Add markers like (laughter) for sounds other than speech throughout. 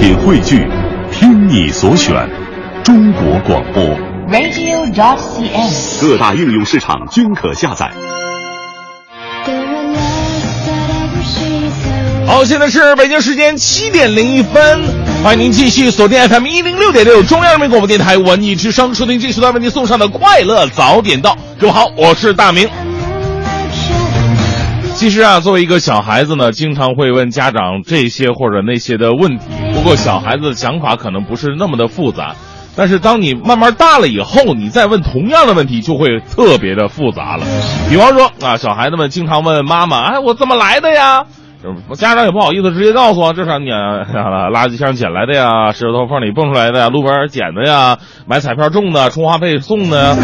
品汇聚，听你所选，中国广播。radio.dot.cn，。各大应用市场均可下载。好，现在是北京时间七点零一分，欢迎您继续锁定 FM 一零六点六中央人民广播电台文艺之声，收听这时段为您送上的快乐早点到。各位好，我是大明。其实啊，作为一个小孩子呢，经常会问家长这些或者那些的问题。不过小孩子的想法可能不是那么的复杂，但是当你慢慢大了以后，你再问同样的问题就会特别的复杂了。比方说啊，小孩子们经常问妈妈：“哎，我怎么来的呀？”家长也不好意思直接告诉我，这是你啊 (laughs) 垃圾箱捡来的呀，石头缝里蹦出来的呀，路边捡的呀，买彩票中的，充话费送的呀，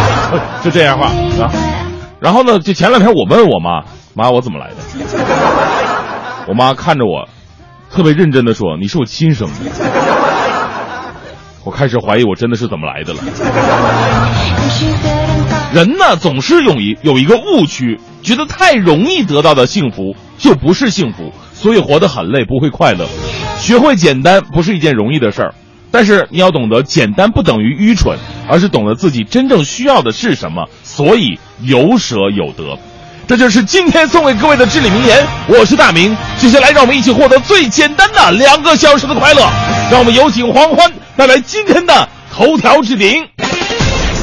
(laughs) 就这样话啊。然后呢，就前两天我问我妈。妈，我怎么来的？我妈看着我，特别认真的说：“你是我亲生的。(laughs) ”我开始怀疑我真的是怎么来的了。人呢，总是有一有一个误区，觉得太容易得到的幸福就不是幸福，所以活得很累，不会快乐。学会简单不是一件容易的事儿，但是你要懂得，简单不等于愚蠢，而是懂得自己真正需要的是什么，所以有舍有得。这就是今天送给各位的至理名言。我是大明，接下来让我们一起获得最简单的两个小时的快乐。让我们有请黄欢带来今天的头条置顶。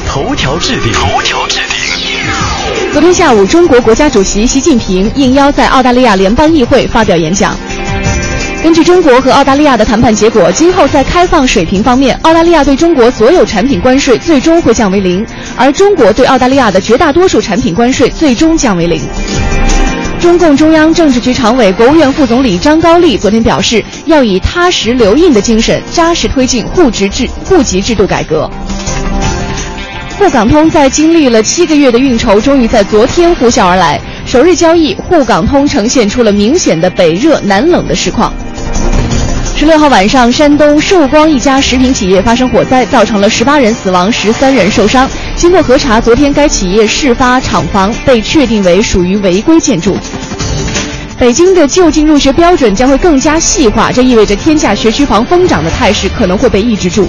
头条置顶，头条置顶。昨天下午，中国国家主席习近平应邀在澳大利亚联邦议会发表演讲。根据中国和澳大利亚的谈判结果，今后在开放水平方面，澳大利亚对中国所有产品关税最终会降为零，而中国对澳大利亚的绝大多数产品关税最终降为零。中共中央政治局常委、国务院副总理张高丽昨天表示，要以踏实留印的精神，扎实推进户籍制户籍制度改革。沪港通在经历了七个月的运筹，终于在昨天呼啸而来。首日交易，沪港通呈现出了明显的北热南冷的实况。十六号晚上，山东寿光一家食品企业发生火灾，造成了十八人死亡、十三人受伤。经过核查，昨天该企业事发厂房被确定为属于违规建筑。北京的就近入学标准将会更加细化，这意味着天价学区房疯涨的态势可能会被抑制住。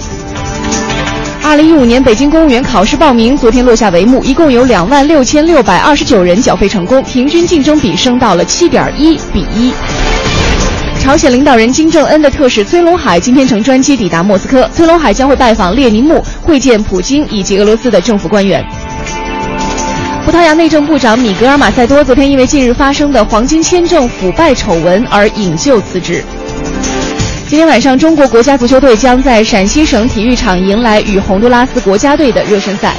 二零一五年北京公务员考试报名昨天落下帷幕，一共有两万六千六百二十九人缴费成功，平均竞争比升到了七点一比一。朝鲜领导人金正恩的特使崔龙海今天乘专机抵达莫斯科，崔龙海将会拜访列宁墓，会见普京以及俄罗斯的政府官员。葡萄牙内政部长米格尔马塞多昨天因为近日发生的黄金签证腐败丑闻而引咎辞职。今天晚上，中国国家足球队将在陕西省体育场迎来与洪都拉斯国家队的热身赛。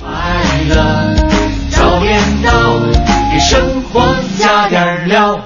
快乐早点到，给生活加点料。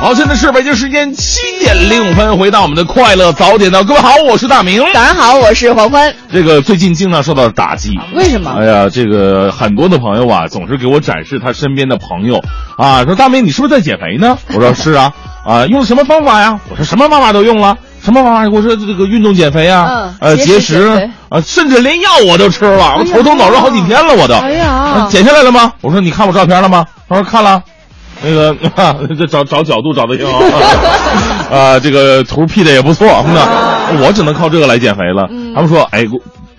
好，现在是北京时间七点零五分，回到我们的快乐早点到。各位好，我是大明。大家好，我是黄欢。这个最近经常受到打击，为什么？哎呀，这个很多的朋友啊，总是给我展示他身边的朋友啊，说大明你是不是在减肥呢？我说是啊，啊，用了什么方法呀？我说什么方法都用了，什么玩意儿？我说这个运动减肥啊，嗯呃，节节食啊，甚至连药我都吃了，我头疼脑热好几天了，我都。哎呀啊减下来了吗？我说你看我照片了吗？他说看了。那个，(laughs) 这找找角度找的挺好，(laughs) 啊，这个图 P 的也不错，那我只能靠这个来减肥了。他们说，哎，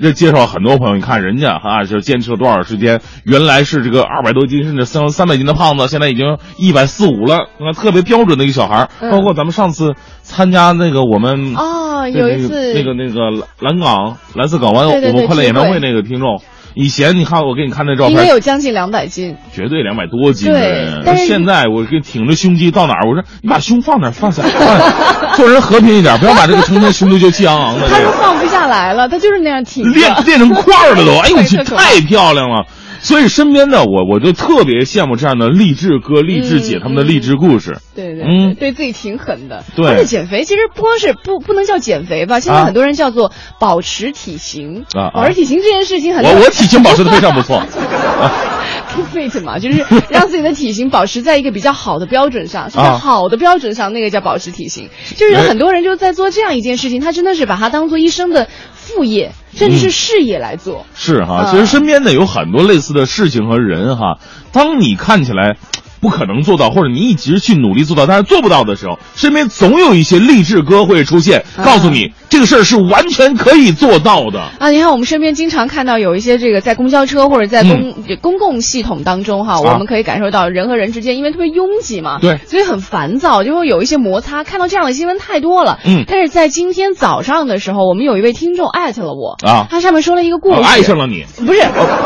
这介绍很多朋友，你看人家啊，就坚持了多少时间，原来是这个二百多斤甚至三三百斤的胖子，现在已经一百四五了，那，特别标准的一个小孩包括咱们上次参加那个我们哦，有一次那个那个蓝蓝港蓝色港湾我们快乐演唱会那个听众，以前你看我给你看那照应该，有将近两百斤。绝对两百多斤的对人。但是现在我给挺着胸肌到哪儿，我说你把胸放哪儿放下，(laughs) 做人和平一点，不要把这个成天胸肌就气昂昂的。他这个放来了，他就是那样挺。练练成块儿了都，(laughs) 哎呦我去，太漂亮了。所以身边的我，我就特别羡慕这样的励志哥、励志姐嗯他们的励志故事。对对嗯对，对自己挺狠的。对而且减肥其实不光是不不能叫减肥吧，现在啊很多人叫做保持体型。啊啊保持体型这件事情很我我体型保持的非常不错。(laughs) fit 嘛，就是让自己的体型保持在一个比较好的标准上，是在啊好的标准上，那个叫保持体型。就是有很多人就在做这样一件事情，他真的是把它当做一生的副业，甚至是事业来做。是哈，啊其实身边的有很多类似的事情和人哈。当你看起来不可能做到，或者你一直去努力做到，但是做不到的时候，身边总有一些励志歌会出现，啊告诉你这个事儿是完全可以做到的。啊，你看我们身边经常看到有一些这个在公交车或者在公、公共系统当中哈，我们可以感受到人和人之间因为特别拥挤嘛，对。所以很烦躁，就会有一些摩擦。看到这样的新闻太多了，嗯。但是在今天早上的时候，我们有一位听众艾特了我啊。他上面说了一个故事，我爱上了你。不是，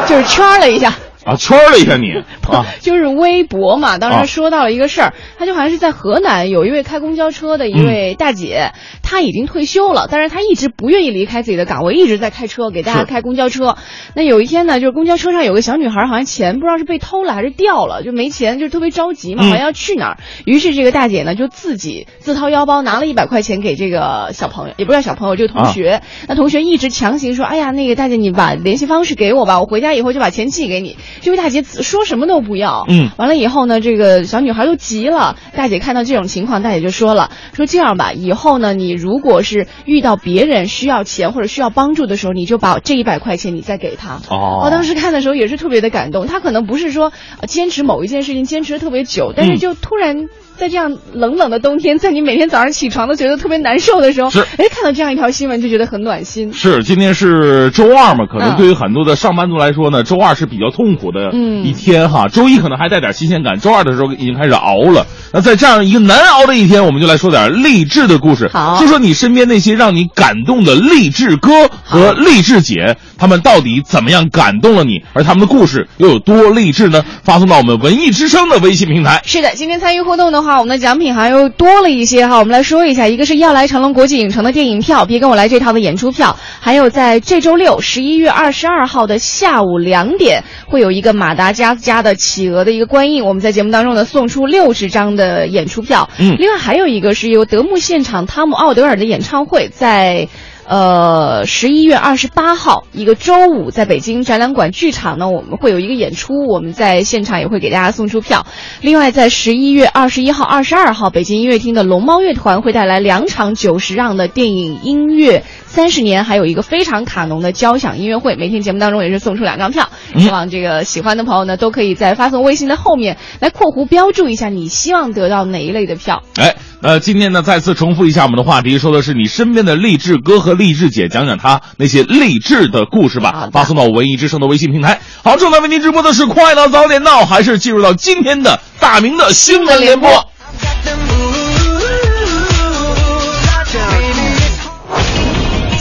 就是圈了一下。啊，圈儿了一下你啊，就是微博嘛，当时说到了一个事儿，他就好像是在河南有一位开公交车的一位大姐，她已经退休了，但是她一直不愿意离开自己的岗位，一直在开车给大家开公交车。那有一天呢，就是公交车上有个小女孩，好像钱不知道是被偷了还是掉了，就没钱，就特别着急嘛，嗯好像要去哪儿。于是这个大姐呢就自己自掏腰包拿了一百块钱给这个小朋友，也不是小朋友，这个同学。那同学一直强行说：“哎呀，那个大姐你把联系方式给我吧，我回家以后就把钱寄给你。”这位大姐说什么都不要。嗯完了以后呢，这个小女孩都急了。大姐看到这种情况，大姐就说了：“说这样吧，以后呢，你如果是遇到别人需要钱或者需要帮助的时候，你就把这一百块钱你再给他。”哦我当时看的时候也是特别的感动。他可能不是说呃坚持某一件事情坚持的特别久，但是嗯就突然。在这样冷冷的冬天，在你每天早上起床都觉得特别难受的时候，是哎，看到这样一条新闻就觉得很暖心。是，今天是周二嘛，可能嗯对于很多的上班族来说呢，周二是比较痛苦的嗯一天哈。周一可能还带点新鲜感，周二的时候已经开始熬了。那在这样一个难熬的一天，我们就来说点励志的故事，好说说你身边那些让你感动的励志哥和励志姐，他们到底怎么样感动了你，而他们的故事又有多励志呢？发送到我们文艺之声的微信平台。是的，今天参与互动的话，我们的奖品还又多了一些哈。我们来说一下，一个是要来长隆国际影城的电影票，别跟我来这套的演出票，还有在这周六十一月二十二号的下午两点，会有一个马达加斯加的企鹅的一个观影，我们在节目当中呢送出六十张的演出票。嗯另外还有一个是由德牧现场汤姆奥德尔的演唱会，在。呃，十一月二十八号，一个周五，在北京展览馆剧场呢，我们会有一个演出，我们在现场也会给大家送出票。另外，在十一月二十一号、二十二号，北京音乐厅的龙猫乐团会带来两场九十让的电影音乐三十年，还有一个非常卡农的交响音乐会。每天节目当中也是送出两张票，希望这个喜欢的朋友呢，都可以在发送微信的后面来括弧标注一下你希望得到哪一类的票。哎，那今天呢，再次重复一下我们的话题，说的是你身边的励志哥和励志姐，讲讲他那些励志的故事。吧发送到文艺之声的微信平台。好，正在为您直播的是《快乐早点到》，还是进入到今天的大明的新闻联播？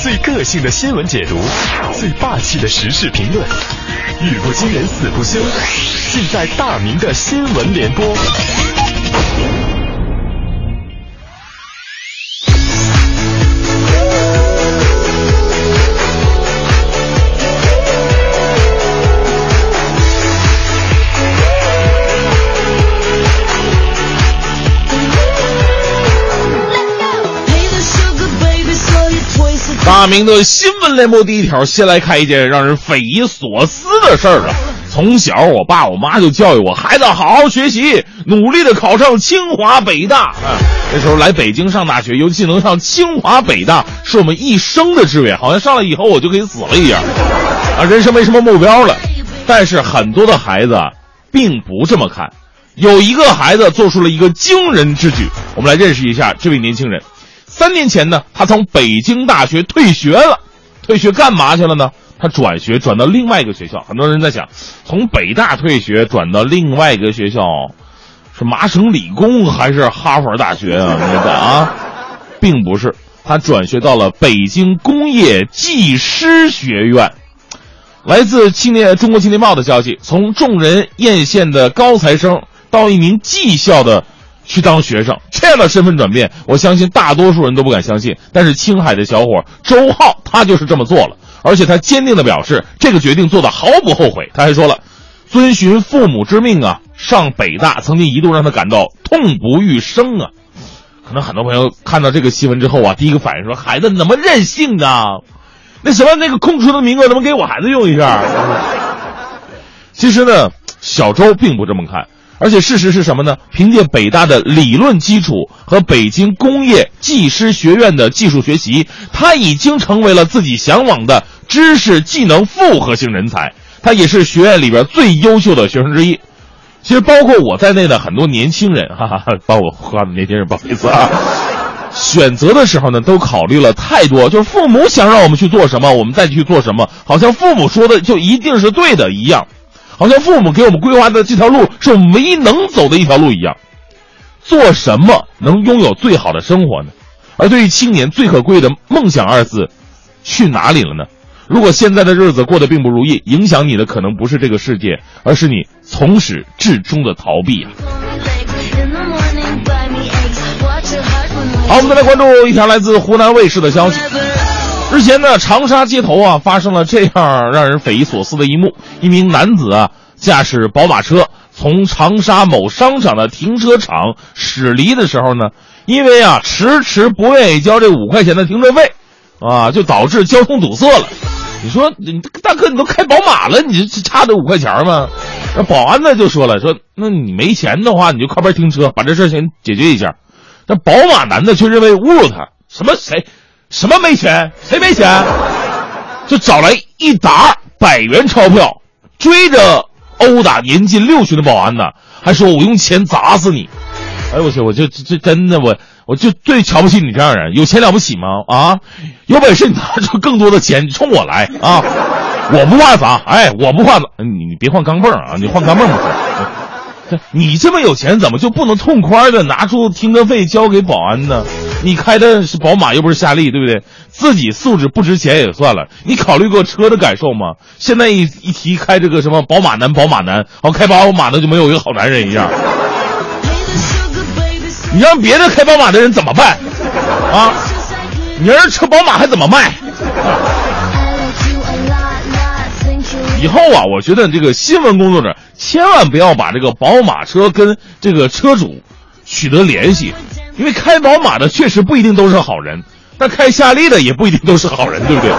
最个性的新闻解读，最霸气的时事评论，语不惊人死不休，尽在大明的新闻联播。大明的新闻联播第一条，先来看一件让人匪夷所思的事儿啊！从小，我爸我妈就教育我，孩子好好学习，努力的考上清华北大。啊，那时候来北京上大学，尤其能上清华北大，是我们一生的志愿，好像上了以后我就可以死了一样。啊，人生没什么目标了。但是很多的孩子，并不这么看。有一个孩子做出了一个惊人之举，我们来认识一下这位年轻人。三年前呢，他从北京大学退学了，退学干嘛去了呢？他转学转到另外一个学校。很多人在想，从北大退学转到另外一个学校，是麻省理工还是哈佛大学啊？你看啊，并不是，他转学到了北京工业技师学院。来自青年中国青年报的消息，从众人艳羡的高材生到一名技校的去当学生，这样的身份转变，我相信大多数人都不敢相信。但是青海的小伙周浩，他就是这么做了，而且他坚定的表示，这个决定做的毫不后悔。他还说了，遵循父母之命啊，上北大曾经一度让他感到痛不欲生啊。可能很多朋友看到这个新闻之后啊，第一个反应说，孩子怎么任性啊？那什么，那个空出的名额，能不能给我孩子用一下？其实呢，小周并不这么看，而且事实是什么呢？凭借北大的理论基础和北京工业技师学院的技术学习，他已经成为了自己向往的知识技能复合型人才。他也是学院里边最优秀的学生之一。其实包括我在内的很多年轻人，哈哈，把我夸的年轻人不好意思啊。选择的时候呢，都考虑了太多，就是父母想让我们去做什么，我们再去做什么，好像父母说的就一定是对的一样，好像父母给我们规划的这条路是我们唯一能走的一条路一样。做什么能拥有最好的生活呢？而对于青年最可贵的梦想二字，去哪里了呢？如果现在的日子过得并不如意，影响你的可能不是这个世界，而是你从始至终的逃避啊。好，我们再来关注一条来自湖南卫视的消息。日前呢，长沙街头啊发生了这样让人匪夷所思的一幕：一名男子啊驾驶宝马车从长沙某商场的停车场驶离的时候呢，因为啊迟迟不愿意交这五块钱的停车费，啊就导致交通堵塞了。你说你大哥，你都开宝马了，你这差这五块钱吗？那保安呢就说了，说那你没钱的话，你就靠边停车，把这事先解决一下。那宝马男的却认为侮辱他，什么谁，什么没钱，谁没钱，就找来一沓百元钞票，追着殴打年近六旬的保安呢，还说我用钱砸死你。哎呦我去，我就这这真的我我就最瞧不起你这样人，有钱了不起吗？啊，有本事你拿出更多的钱，冲我来啊！我不怕砸，哎，我不怕砸，你你别换钢镚啊，你换钢镚不行。你这么有钱，怎么就不能痛快的拿出停车费交给保安呢？你开的是宝马，又不是夏利，对不对？自己素质不值钱也算了，你考虑过车的感受吗？现在一一提开这个什么宝马男，宝马男，好开宝马的就没有一个好男人一样。你让别的开宝马的人怎么办？啊，你让车宝马还怎么卖？以后啊，我觉得这个新闻工作者千万不要把这个宝马车跟这个车主取得联系，因为开宝马的确实不一定都是好人，但开夏利的也不一定都是好人，对不对？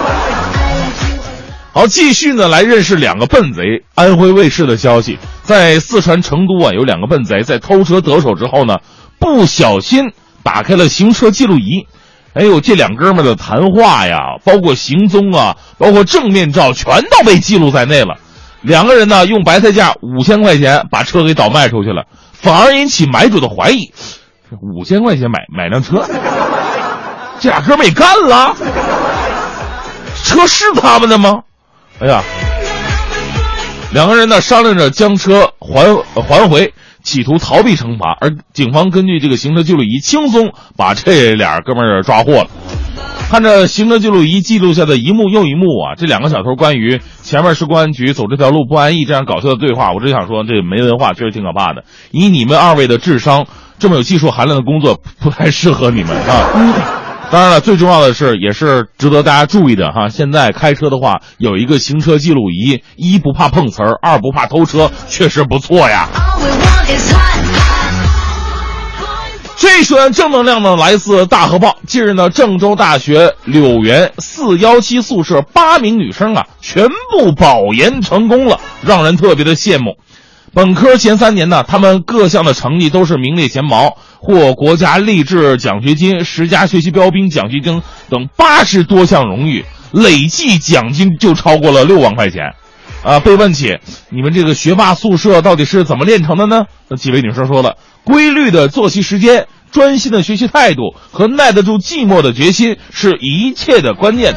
好，继续呢来认识两个笨贼。安徽卫视的消息，在四川成都啊，有两个笨贼在偷车得手之后呢，不小心打开了行车记录仪。哎呦，这两哥们的谈话呀，包括行踪啊，包括正面照，全都被记录在内了。两个人呢，用白菜价五千块钱把车给倒卖出去了，反而引起买主的怀疑。五千块钱买买辆车，这俩哥们也干了？车是他们的吗？哎呀，两个人呢商量着将车还还回。企图逃避惩罚，而警方根据这个行车记录仪，轻松把这俩哥们儿抓获了。看着行车记录仪记录下的一幕又一幕啊，这两个小偷关于前面是公安局，走这条路不安逸这样搞笑的对话，我只想说，这没文化确实挺可怕的。以你们二位的智商，这么有技术含量的工作 (laughs) 不太适合你们啊。当然了，最重要的是，也是值得大家注意的哈。现在开车的话，有一个行车记录仪，一不怕碰瓷儿，二不怕偷车，确实不错呀。这段正能量呢，来自大河报。近日呢，郑州大学柳园四幺七宿舍八名女生啊，全部保研成功了，让人特别的羡慕。本科前三年呢，他们各项的成绩都是名列前茅，获国家励志奖学金、十佳学习标兵奖学金等八十多项荣誉，累计奖金就超过了六万块钱。啊，被问起你们这个学霸宿舍到底是怎么炼成的呢？那几位女生说了，规律的作息时间、专心的学习态度和耐得住寂寞的决心是一切的关键。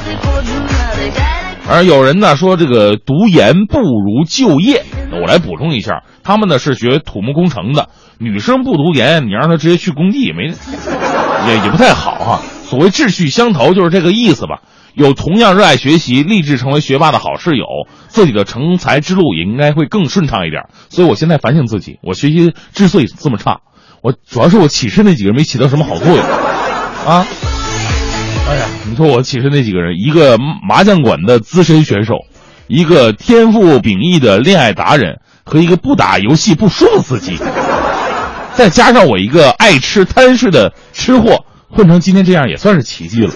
而有人呢说这个读研不如就业，我来补充一下，他们呢是学土木工程的，女生不读研，你让她直接去工地也没，也也不太好哈。所谓志趣相投就是这个意思吧。有同样热爱学习、立志成为学霸的好室友，自己的成才之路也应该会更顺畅一点。所以我现在反省自己，我学习之所以这么差，我主要是我寝室那几个人没起到什么好作用，啊。哎呀，你说我寝室那几个人，一个麻将馆的资深选手，一个天赋秉异的恋爱达人，和一个不打游戏不输的司机，再加上我一个爱吃贪睡的吃货，混成今天这样也算是奇迹了。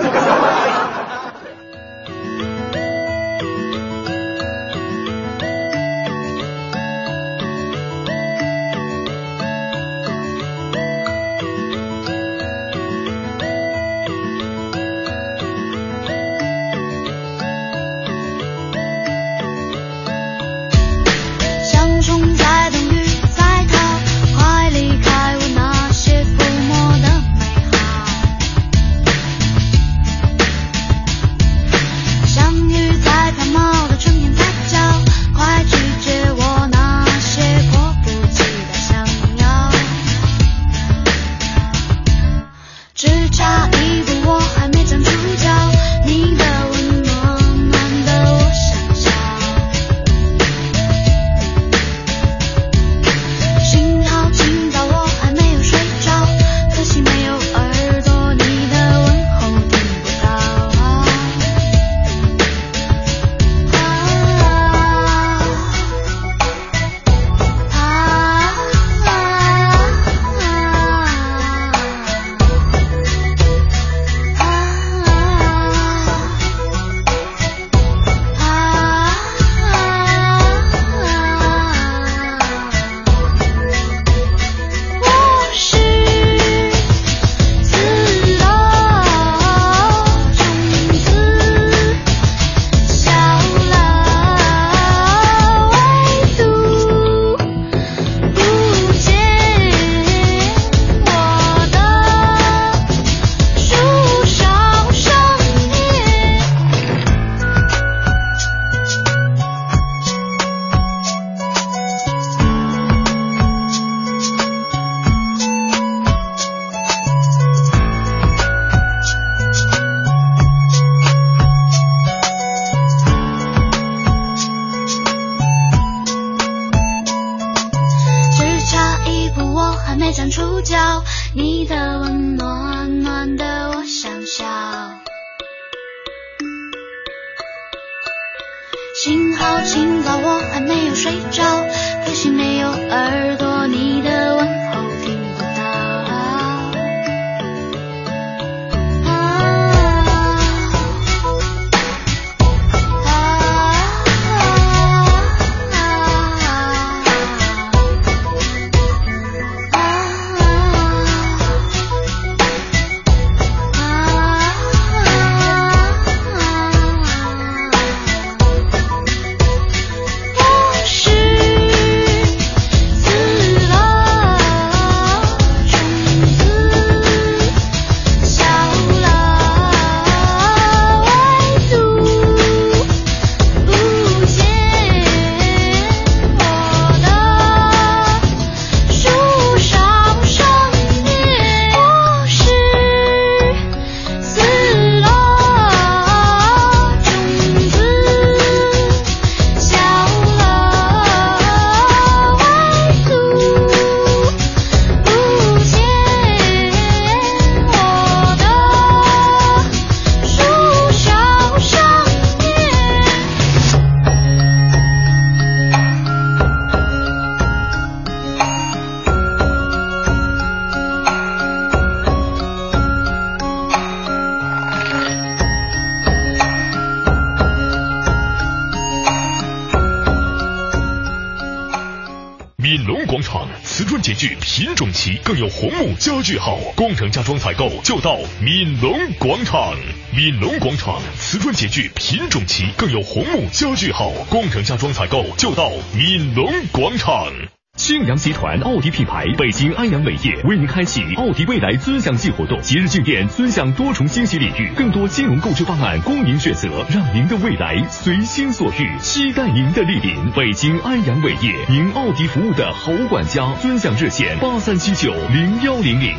更有红木家具好，工程家装采购就到闽龙广场。闽龙广场瓷砖洁具品种齐，更有红木家具好，工程家装采购就到闽龙广场。庆阳集团奥迪品牌北京安阳伟业为您开启奥迪未来尊享季活动，即日庆典尊享多重惊喜礼遇，更多金融购置方案供您选择，让您的未来随心所欲，期待您的莅临。北京安阳伟业，您奥迪服务的好管家，尊享热线八三七九零幺零零。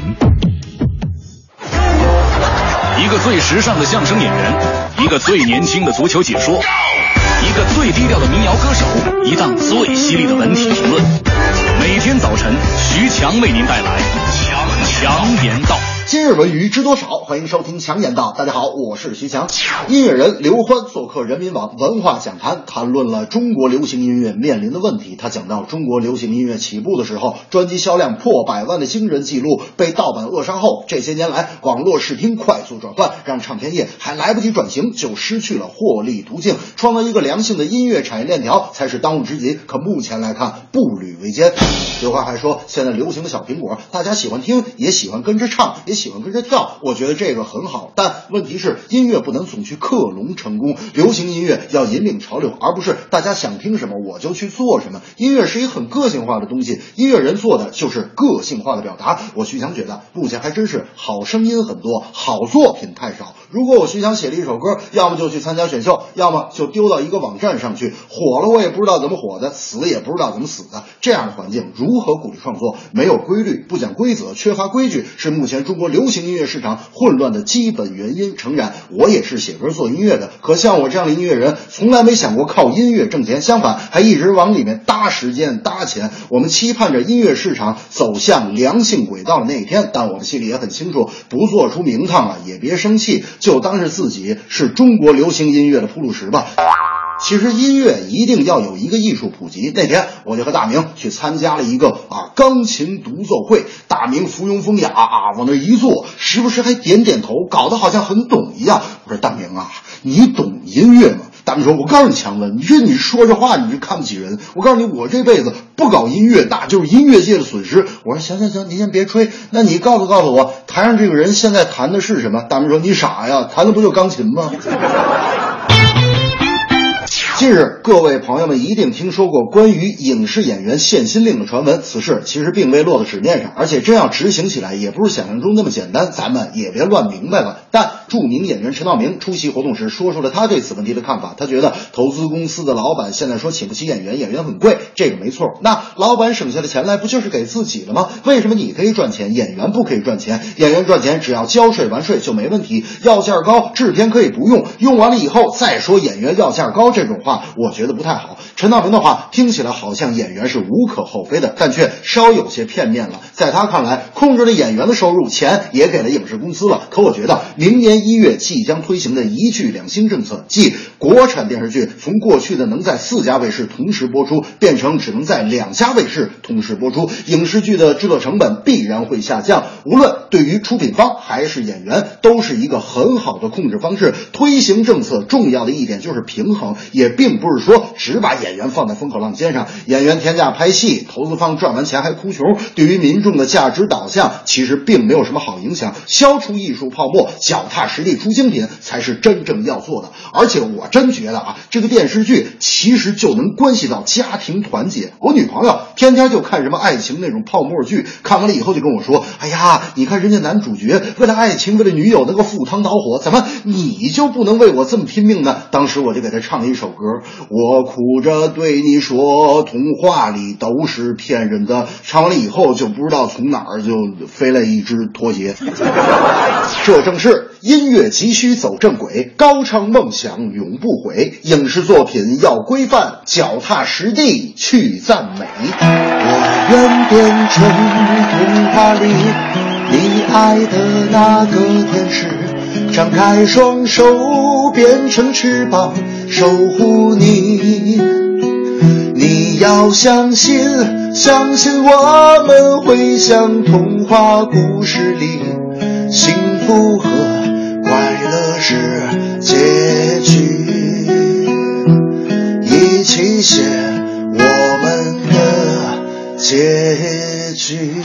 一个最时尚的相声演员，一个最年轻的足球解说，一个最低调的民谣歌手，一档最犀利的文体评论。每天早晨，徐强为您带来强强言道。今日文娱知多少？欢迎收听强言道。大家好，我是徐强。音乐人刘欢做客人民网文化讲坛，谈论了中国流行音乐面临的问题。他讲到，中国流行音乐起步的时候，专辑销量破百万的惊人记录被盗版扼杀后，这些年来网络视听快速转换，让唱片业还来不及转型就失去了获利途径。创造一个良性的音乐产业链条才是当务之急。可目前来看，步履维艰。刘欢还说，现在流行的小苹果，大家喜欢听，也喜欢跟着唱，也喜欢跟着跳。我觉得这个很好，但问题是音乐不能总去克隆成功，流行音乐要引领潮流，而不是大家想听什么我就去做什么。音乐是一很个性化的东西，音乐人做的就是个性化的表达。我徐翔觉得，目前还真是好声音很多，好作品太少。如果我徐强写了一首歌，要么就去参加选秀，要么就丢到一个网站上去，火了我也不知道怎么火的，死了也不知道怎么死的。这样的环境如何鼓励创作？没有规律，不讲规则，缺乏规矩，是目前中国流行音乐市场混乱的基本原因。诚然，我也是写歌做音乐的，可像我这样的音乐人，从来没想过靠音乐挣钱，相反，还一直往里面搭时间、搭钱。我们期盼着音乐市场走向良性轨道的那一天，但我们心里也很清楚，不做出名堂了也别生气，就当是自己是中国流行音乐的铺路石吧。其实音乐一定要有一个艺术普及。那天我就和大明去参加了一个啊钢琴独奏会，大明附庸风雅啊往那一坐，时不时还点点头，搞得好像很懂一样。我说大明啊，你懂音乐吗？大明说：“我告诉你，强子，你说你说这话，你就看不起人。我告诉你，我这辈子不搞音乐，那就是音乐界的损失。”我说：“行行行，你先别吹，那你告诉告诉我，台上这个人现在弹的是什么？”大明说：“你傻呀，弹的不就钢琴吗？” (laughs) 近日，各位朋友们一定听说过关于影视演员限薪令的传闻。此事其实并未落到纸面上，而且真要执行起来，也不是想象中那么简单。咱们也别乱明白了。但著名演员陈道明出席活动时说出了他对此问题的看法。他觉得投资公司的老板现在说请不起演员，演员很贵，这个没错。那老板省下的钱来，不就是给自己的吗？为什么你可以赚钱，演员不可以赚钱？演员赚钱只要交税完税就没问题，要价高，制片可以不用，用完了以后再说演员要价高这种话。话，我觉得不太好。陈道明的话听起来好像演员是无可厚非的，但却稍有些片面了。在他看来，控制了演员的收入，钱也给了影视公司了。可我觉得，明年一月即将推行的一剧两星政策，即国产电视剧从过去的能在四家卫视同时播出，变成只能在两家卫视同时播出，影视剧的制作成本必然会下降。无论对于出品方还是演员，都是一个很好的控制方式。推行政策重要的一点就是平衡，也并不是说只把演员放在风口浪尖上，演员天价拍戏，投资方赚完钱还哭穷，对于民众的价值导向其实并没有什么好影响。消除艺术泡沫，脚踏实地出精品才是真正要做的。而且我真觉得啊，这个电视剧其实就能关系到家庭团结。我女朋友天天就看什么爱情那种泡沫剧，看完了以后就跟我说：“哎呀，你看人家男主角为了爱情，为了女友能够赴汤蹈火，怎么你就不能为我这么拼命呢？”当时我就给她唱了一首歌，我哭着对你说：“童话里都是骗人的。”唱完了以后，就不知道从哪儿就飞来一只拖鞋。(laughs) 这正是音乐急需走正轨，高唱梦想永不悔。影视作品要规范，脚踏实地去赞美。我愿变成童话里你爱的那个天使，张开双手变成翅膀，守护你。你要相信，相信我们会像童话故事里，幸福和快乐是结局，一起写我们的结局。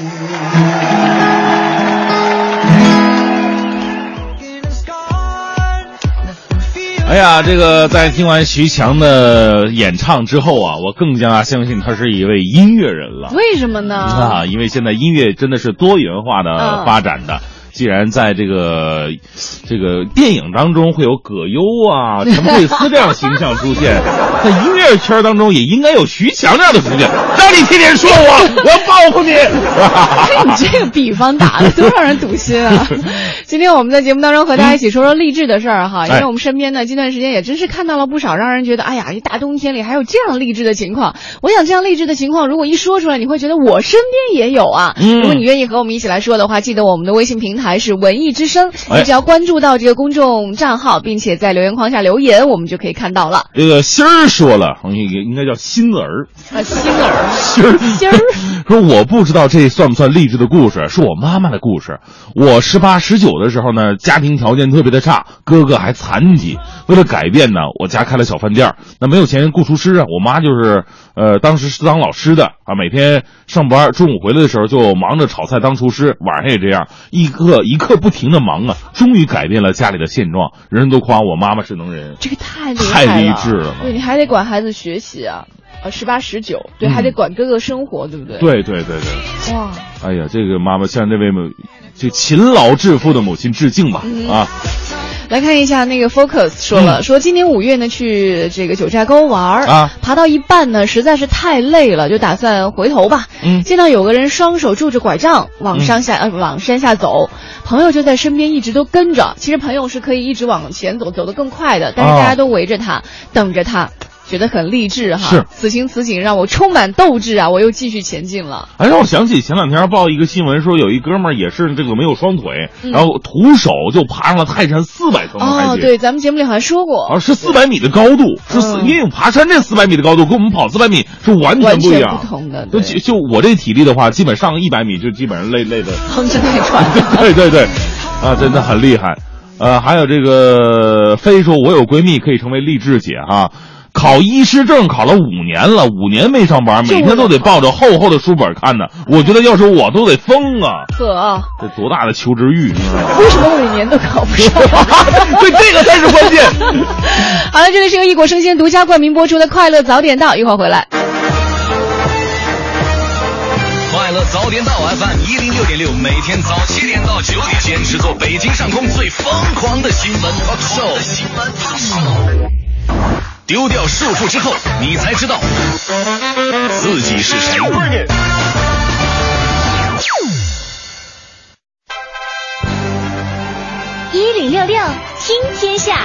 哎呀，这个在听完徐强的演唱之后啊，我更加相信他是一位音乐人了。为什么呢？啊，因为现在音乐真的是多元化的嗯发展的。既然在这个这个电影当中会有葛优啊、(laughs) 陈佩斯这样的形象出现，在音乐圈当中也应该有徐强这样的出现。让你天天说我，(laughs) 我要报复你。(laughs) 你这个比方打的多让人堵心啊！今天我们在节目当中和大家一起说说励志的事儿哈，因为我们身边呢近段时间也真是看到了不少让人觉得哎呀，一大冬天里还有这样励志的情况。我想这样励志的情况，如果一说出来，你会觉得我身边也有啊。嗯如果你愿意和我们一起来说的话，记得我们的微信平台是文艺之声，哎你只要关注到这个公众账号，并且在留言框下留言，我们就可以看到了。这个心儿说了，应该应该叫心儿。啊，心儿，心儿心儿，(laughs) 说我不知道这算不算励志的故事，是我妈妈的故事。我十八十九的时候呢，家庭条件特别的差，哥哥还残疾。为了改变呢，我家开了小饭店儿，那没有钱雇厨师啊。我妈就是呃，当时是当老师的啊，每天上班，中午回来的时候就忙着炒菜当厨师，晚上也这样，一刻一刻不停的忙啊，终于改变了家里的现状。人人都夸我妈妈是能人。这个太厉害了，太励志了对，你还得管孩子学习啊，呃，十八十九，对，嗯还得管哥哥生活，对不对？。对对对对。哇，哎呀，这个妈妈向这位母就勤劳致富的母亲致敬吧！嗯啊，来看一下那个 Focus 说了，嗯说今年五月呢去这个九寨沟玩儿啊，爬到一半呢实在是太累了，就打算回头吧。嗯见到有个人双手拄着拐杖往上下、呃往山下走，朋友就在身边一直都跟着。其实朋友是可以一直往前走，走得更快的，但是哦大家都围着他，等着他。觉得很励志哈，是此情此景让我充满斗志啊！我又继续前进了。哎，让我想起前两天报一个新闻，说有一哥们儿也是这个没有双腿，嗯然后徒手就爬上了泰山四百层的台哦，对，咱们节目里好像说过，好像是四百米的高度，是四，嗯因为爬山这四百米的高度跟我们跑四百米是完全不一样，不同的。就就就我这体力的话，基本上一百米就基本上累累的。哼哧带喘。对对对，啊，真的很厉害。呃，还有这个飞说，我有闺蜜可以成为励志姐哈、考医师证考了五年了，五年没上班，每天都得抱着厚厚的书本看呢。我觉得要是我都得疯啊！呵，这多大的求知欲，你知道吗？为什么每年都考不上？(laughs) 对，这个才是关键。(laughs) 好了，这里是由一果生鲜独家冠名播出的《快乐早点到》，一会儿回来。快乐早点到 FM 一零六点六，每天早七点到九点，坚持做北京上空最疯狂的新闻 talk show。丢掉束缚之后，你才知道自己是谁。一零六六听天下。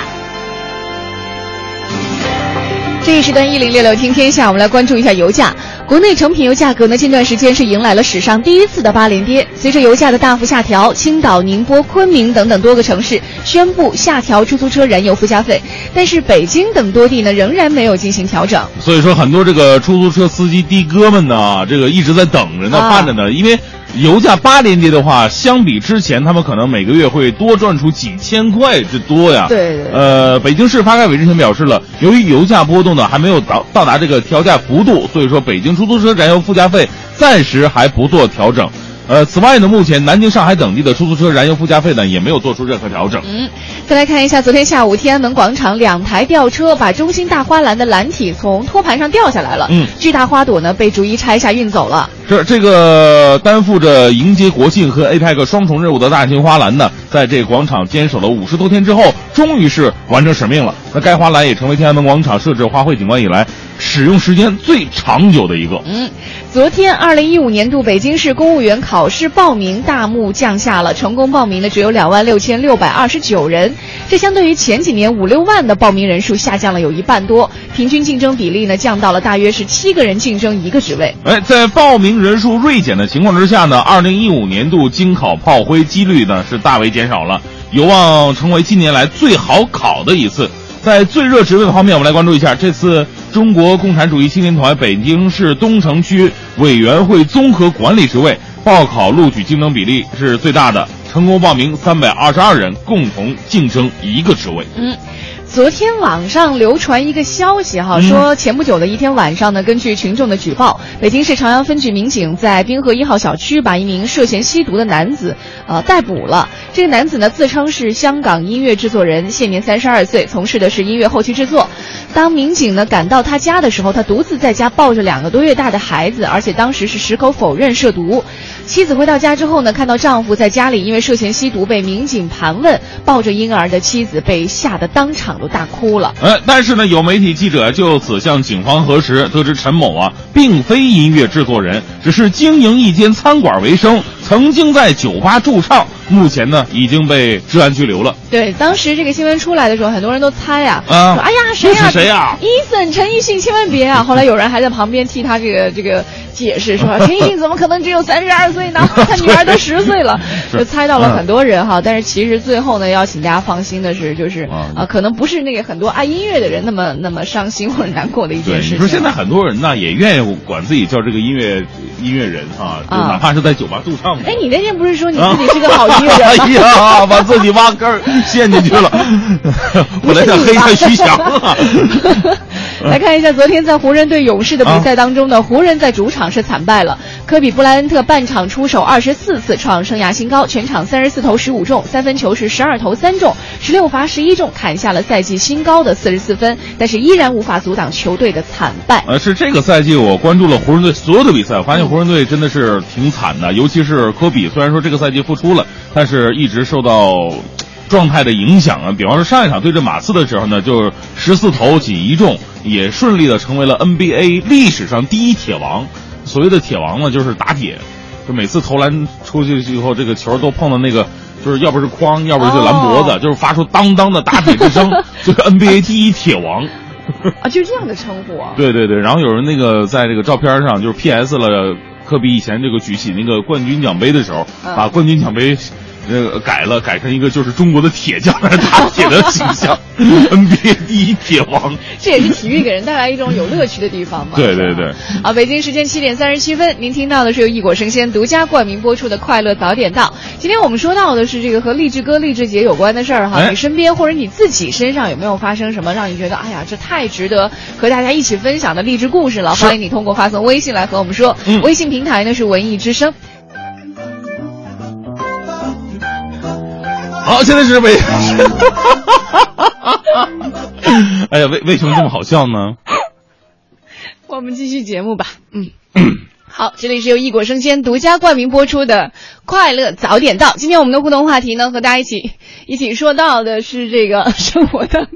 这一时段一零六六听天下，我们来关注一下油价。国内成品油价格呢，近段时间是迎来了史上第一次的八连跌。随着油价的大幅下调，青岛、宁波、昆明等等多个城市宣布下调出租车燃油附加费，但是北京等多地呢仍然没有进行调整。所以说，很多这个出租车司机的哥们呢，这个一直在等着呢，啊盼着呢，因为。油价八连跌的话，相比之前，他们可能每个月会多赚出几千块之多呀。对对对呃，北京市发改委之前表示了，由于油价波动呢还没有到到达这个调价幅度，所以说北京出租车燃油附加费暂时还不做调整。呃，此外呢，目前南京、上海等地的出租车燃油附加费呢也没有做出任何调整。嗯，再来看一下，昨天下午天安门广场两台吊车把中心大花篮的篮体从托盘上掉下来了，嗯，巨大花朵呢被逐一拆下运走了。这这个担负着迎接国庆和 APEC 双重任务的大型花篮呢，在这个广场坚守了五十多天之后，终于是完成使命了。那该花篮也成为天安门广场设置花卉景观以来使用时间最长久的一个。嗯，昨天二零一五年度北京市公务员考试报名大幕降下了，成功报名的只有两万六千六百二十九人，这相对于前几年五六万的报名人数下降了有一半多，平均竞争比例呢降到了大约是七个人竞争一个职位。哎，在报名人数锐减的情况之下呢，二零一五年度京考炮灰几率呢是大为减少了，有望成为近年来最好考的一次。在最热职位方面，我们来关注一下这次中国共产主义青年团北京市东城区委员会综合管理职位报考录取竞争比例是最大的，成功报名三百二十二人，共同竞争一个职位。嗯。昨天网上流传一个消息哈，说前不久的一天晚上呢，根据群众的举报，北京市朝阳分局民警在滨河一号小区把一名涉嫌吸毒的男子呃逮捕了。这个男子呢自称是香港音乐制作人，现年三十二岁，从事的是音乐后期制作。当民警呢赶到他家的时候，他独自在家抱着两个多月大的孩子，而且当时是矢口否认涉毒。妻子回到家之后呢，看到丈夫在家里因为涉嫌吸毒被民警盘问，抱着婴儿的妻子被吓得当场都大哭了。呃，但是呢，有媒体记者就此向警方核实，得知陈某啊并非音乐制作人，只是经营一间餐馆为生，曾经在酒吧驻唱，目前呢已经被治安拘留了。对，当时这个新闻出来的时候，很多人都猜啊，啊说哎呀谁呀、谁呀伊森陈奕迅千万别啊！(laughs) 后来有人还在旁边替他这个这个解释说，(laughs) 陈奕迅怎么可能只有三十二岁呢？(laughs) 他女儿都十岁了，就猜到了很多人哈。但是其实最后呢，要请大家放心的是，就是啊啊，可能不是那个很多爱音乐的人那么那么伤心或者难过的一，件事情。你说现在很多人呢也愿意管自己叫这个音乐音乐人啊，就啊哪怕是在酒吧驻唱的。哎，你那天不是说你啊自己是个好音乐人吗？哎呀，把自己挖坑陷进去了，(laughs) 本来想黑一下徐翔啊。(laughs) 来看一下昨天在湖人对勇士的比赛当中呢，湖人在主场是惨败了。科比布莱恩特半场出手二十四次，创生涯新高，全场三十四投十五中，三分球是十二投三中，十六罚十一中，砍下了赛季新高的四十四分，但是依然无法阻挡球队的惨败。呃，是这个赛季我关注了湖人队所有的比赛，发现湖人队真的是挺惨的，尤其是科比，虽然说这个赛季复出了，但是一直受到状态的影响啊。比方说上一场对阵马刺的时候呢，就是十四投仅一中，也顺利的成为了 NBA 历史上第一铁王。所谓的铁王呢，就是打铁，就每次投篮出去以后，这个球都碰到那个。就是要不是框，要不是就篮脖子，哦就是发出当当的打铁之声，(laughs) 就是 NBA 第一铁王。啊，就这样的称呼啊。对对对，然后有人那个在这个照片上就是 PS 了科比以前这个举起那个冠军奖杯的时候，嗯把冠军奖杯。呃，改了，改成一个就是中国的铁匠来打铁的形象，(laughs) NBA 第一铁王。这也是体育给人带来一种有乐趣的地方嘛。对对对。啊，北京时间七点三十七分，您听到的是由易果生鲜独家冠名播出的《快乐早点到》。今天我们说到的是这个和励志哥、励志姐有关的事儿哈。哎你身边或者你自己身上有没有发生什么让你觉得哎呀，这太值得和大家一起分享的励志故事了？欢迎你通过发送微信来和我们说。嗯微信平台呢是文艺之声。好，现在是为，(laughs) 哎呀，为为什么这么好笑呢？我们继续节目吧。嗯。(clears throat) 好，这里是由易果生鲜独家冠名播出的《快乐早点到》。今天我们的互动话题呢，和大家一起一起说到的是这个 (laughs) 生活当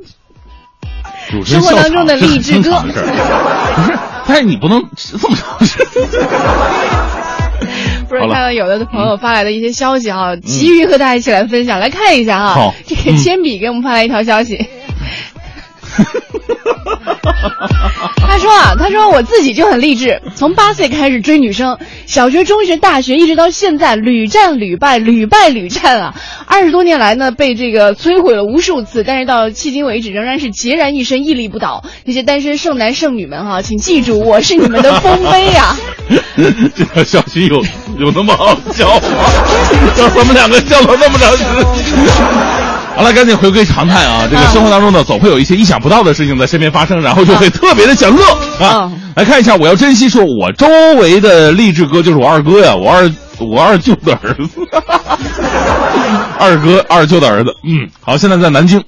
主持人生活当中的励志歌 (laughs) 不是，但是你不能这么长时间。(laughs) 不是看到有的朋友发来的一些消息哈、急于和大家一起来分享，来看一下哈。好这个铅笔给我们发来一条消息。(laughs) 他说啊，他说我自己就很励志，从八岁开始追女生，小学、中学、大学，一直到现在屡战屡败，屡败屡战啊。二十多年来呢，被这个摧毁了无数次，但是到迄今为止仍然是孑然一身，屹立不倒。那些单身剩男剩女们哈、请记住，我是你们的丰碑呀、(laughs) 这条消息有有那么好笑吗？让咱们两个笑了那么长时间。好了，赶紧回归常态啊！这个生活当中呢，总会有一些意想不到的事情在身边发生，然后就会特别的想乐啊。来看一下，我要珍惜，说我周围的励志哥就是我二哥呀，我二我二舅的儿子，(laughs) 二哥二舅的儿子。嗯，好，现在在南京。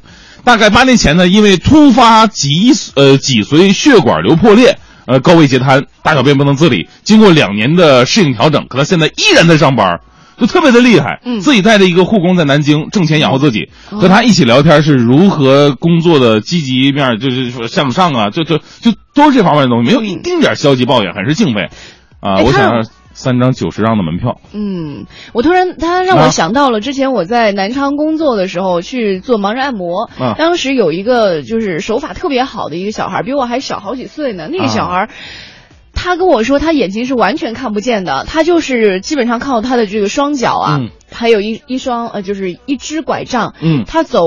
大概八年前呢，因为突发脊呃脊髓血管瘤破裂，呃高位截瘫，大小便不能自理。经过两年的适应调整，可他现在依然在上班，就特别的厉害。嗯自己带着一个护工在南京挣钱养活自己，哦和他一起聊天是如何工作的积极面，就是说向上啊，就就就都是这方面的东西，没有一丁点消极抱怨，很是敬佩。啊，我想要三张九十张的门票。嗯，我突然他让啊我想到了之前我在南昌工作的时候去做盲人按摩，啊当时有一个就是手法特别好的一个小孩，比我还小好几岁呢。那个小孩。他跟我说，他眼睛是完全看不见的，他就是基本上靠他的这个双脚啊，还有一一双呃，就是一只拐杖，嗯他走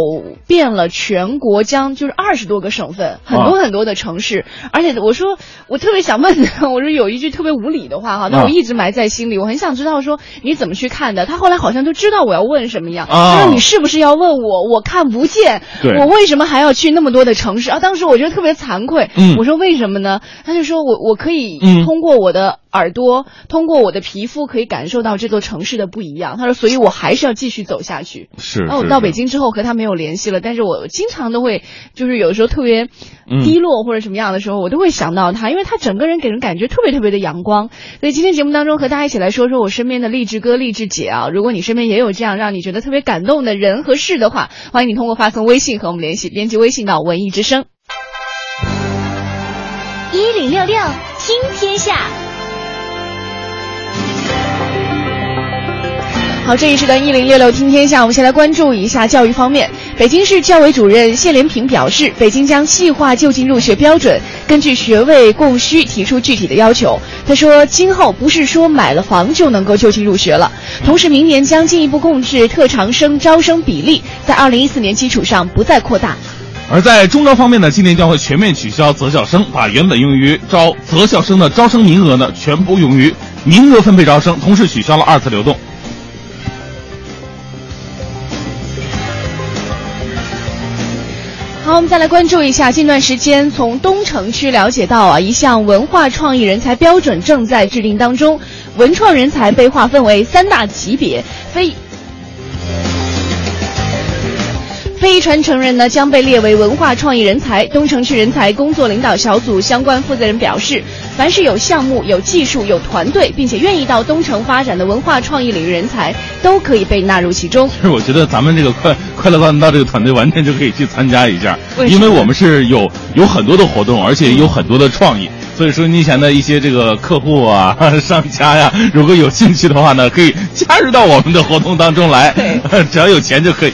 遍了全国将就是二十多个省份，很多啊很多的城市，而且我说我特别想问，(laughs) 我说有一句特别无理的话哈，但啊我一直埋在心里，我很想知道说你怎么去看的。他后来好像就知道我要问什么一样，啊他说你是不是要问我？我看不见，对我为什么还要去那么多的城市啊？当时我觉得特别惭愧，嗯我说为什么呢？他就说我我可以嗯通过我的耳朵，通过我的皮肤可以感受到这座城市的不一样。他说，所以我还是要继续走下去。是那我到北京之后和他没有联系了，但是我经常都会，就是有时候特别嗯低落或者什么样的时候，我都会想到他，因为他整个人给人感觉特别特别的阳光。所以今天节目当中和大家一起来说说我身边的励志哥、励志姐啊。如果你身边也有这样让你觉得特别感动的人和事的话，欢迎你通过发送微信和我们联系，编辑微信到文艺之声。一零六六听天下，好，这一时段一零六六听天下，我们先来关注一下教育方面。北京市教委主任谢连平表示，北京将细化就近入学标准，根据学位供需提出具体的要求。他说，今后不是说买了房就能够就近入学了。同时，明年将进一步控制特长生招生比例，在二零一四年基础上不再扩大。而在中招方面呢，今年将会全面取消择校生，把原本用于招择校生的招生名额呢，全部用于名额分配招生，同时取消了二次流动。好，我们再来关注一下，近段时间从东城区了解到啊，一项文化创意人才标准正在制定当中，文创人才被划分为三大级别，非。非遗传承人呢将被列为文化创意人才。东城区人才工作领导小组相关负责人表示，凡是有项目、有技术、有团队，并且愿意到东城发展的文化创意领域人才，都可以被纳入其中。(laughs) 其实我觉得咱们这个快快乐大道这个团队完全就可以去参加一下，为因为我们是有有很多的活动，而且有很多的创意。所以说，你前的一些这个客户啊、(laughs) 商家呀，如果有兴趣的话呢，可以加入到我们的活动当中来，(laughs) 只要有钱就可以。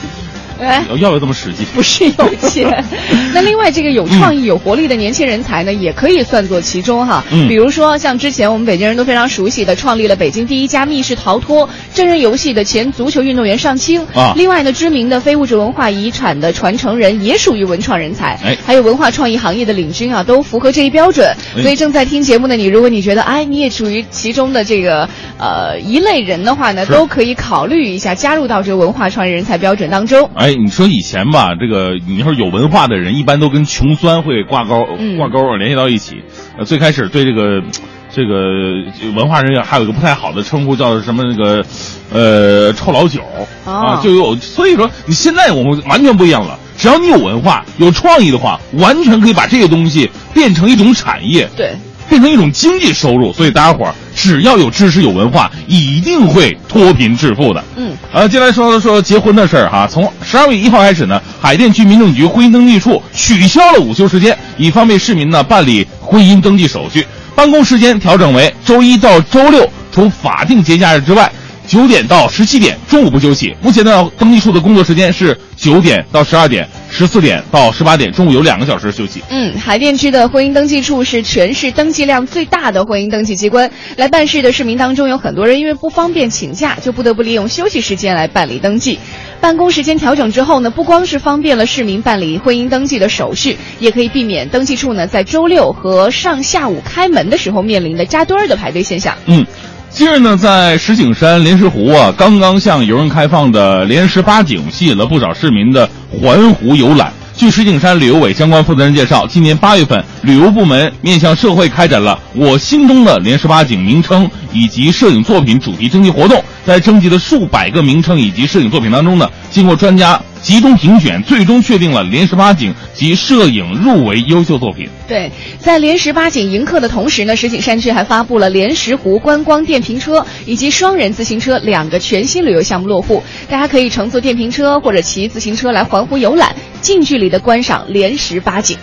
哎，要不要这么实际？不是有钱。(laughs) 那另外，这个有创意、有活力的年轻人才呢，也可以算作其中哈。嗯比如说，像之前我们北京人都非常熟悉的，创立了北京第一家密室逃脱真人游戏的前足球运动员尚青啊另外呢，知名的非物质文化遗产的传承人也属于文创人才。哎还有文化创意行业的领军啊，都符合这一标准。哎所以正在听节目的你，如果你觉得哎，你也属于其中的这个呃一类人的话呢，都可以考虑一下加入到这个文化创意人才标准当中。哎，你说以前吧，这个你要是有文化的人，一般都跟穷酸会挂钩、嗯挂钩联系到一起。呃，最开始对这个这个文化人员还有一个不太好的称呼，叫什么那个呃臭老九、哦啊，就有。所以说你现在我们完全不一样了，只要你有文化、有创意的话，完全可以把这些东西变成一种产业。对。变成一种经济收入，所以大家伙儿只要有知识、有文化，一定会脱贫致富的。嗯，呃，接下来说说结婚的事儿哈。从十二月一号开始呢，海淀区民政局婚姻登记处取消了午休时间，以方便市民呢办理婚姻登记手续。办公时间调整为周一到周六，除法定节假日之外，九点到十七点，中午不休息。目前呢，登记处的工作时间是九点到十二点，十四点到十八点，中午有两个小时休息。嗯，海淀区的婚姻登记处是全市登记量最大的婚姻登记机关。来办事的市民当中，有很多人因为不方便请假，就不得不利用休息时间来办理登记。办公时间调整之后呢，不光是方便了市民办理婚姻登记的手续，也可以避免登记处呢在周六和上下午开门的时候面临的扎堆儿的排队现象。嗯。近日呢，在石景山莲石湖啊，刚刚向游人开放的莲石八景吸引了不少市民的环湖游览。据石景山旅游委相关负责人介绍，今年八月份，旅游部门面向社会开展了“我心中的莲石八景”名称以及摄影作品主题征集活动。在征集的数百个名称以及摄影作品当中呢，经过专家集中评选，最终确定了连十八景及摄影入围优秀作品。对，在连十八景迎客的同时呢，石景山区还发布了连石湖观光电瓶车以及双人自行车两个全新旅游项目落户，大家可以乘坐电瓶车或者骑自行车来环湖游览，近距离的观赏连十八景。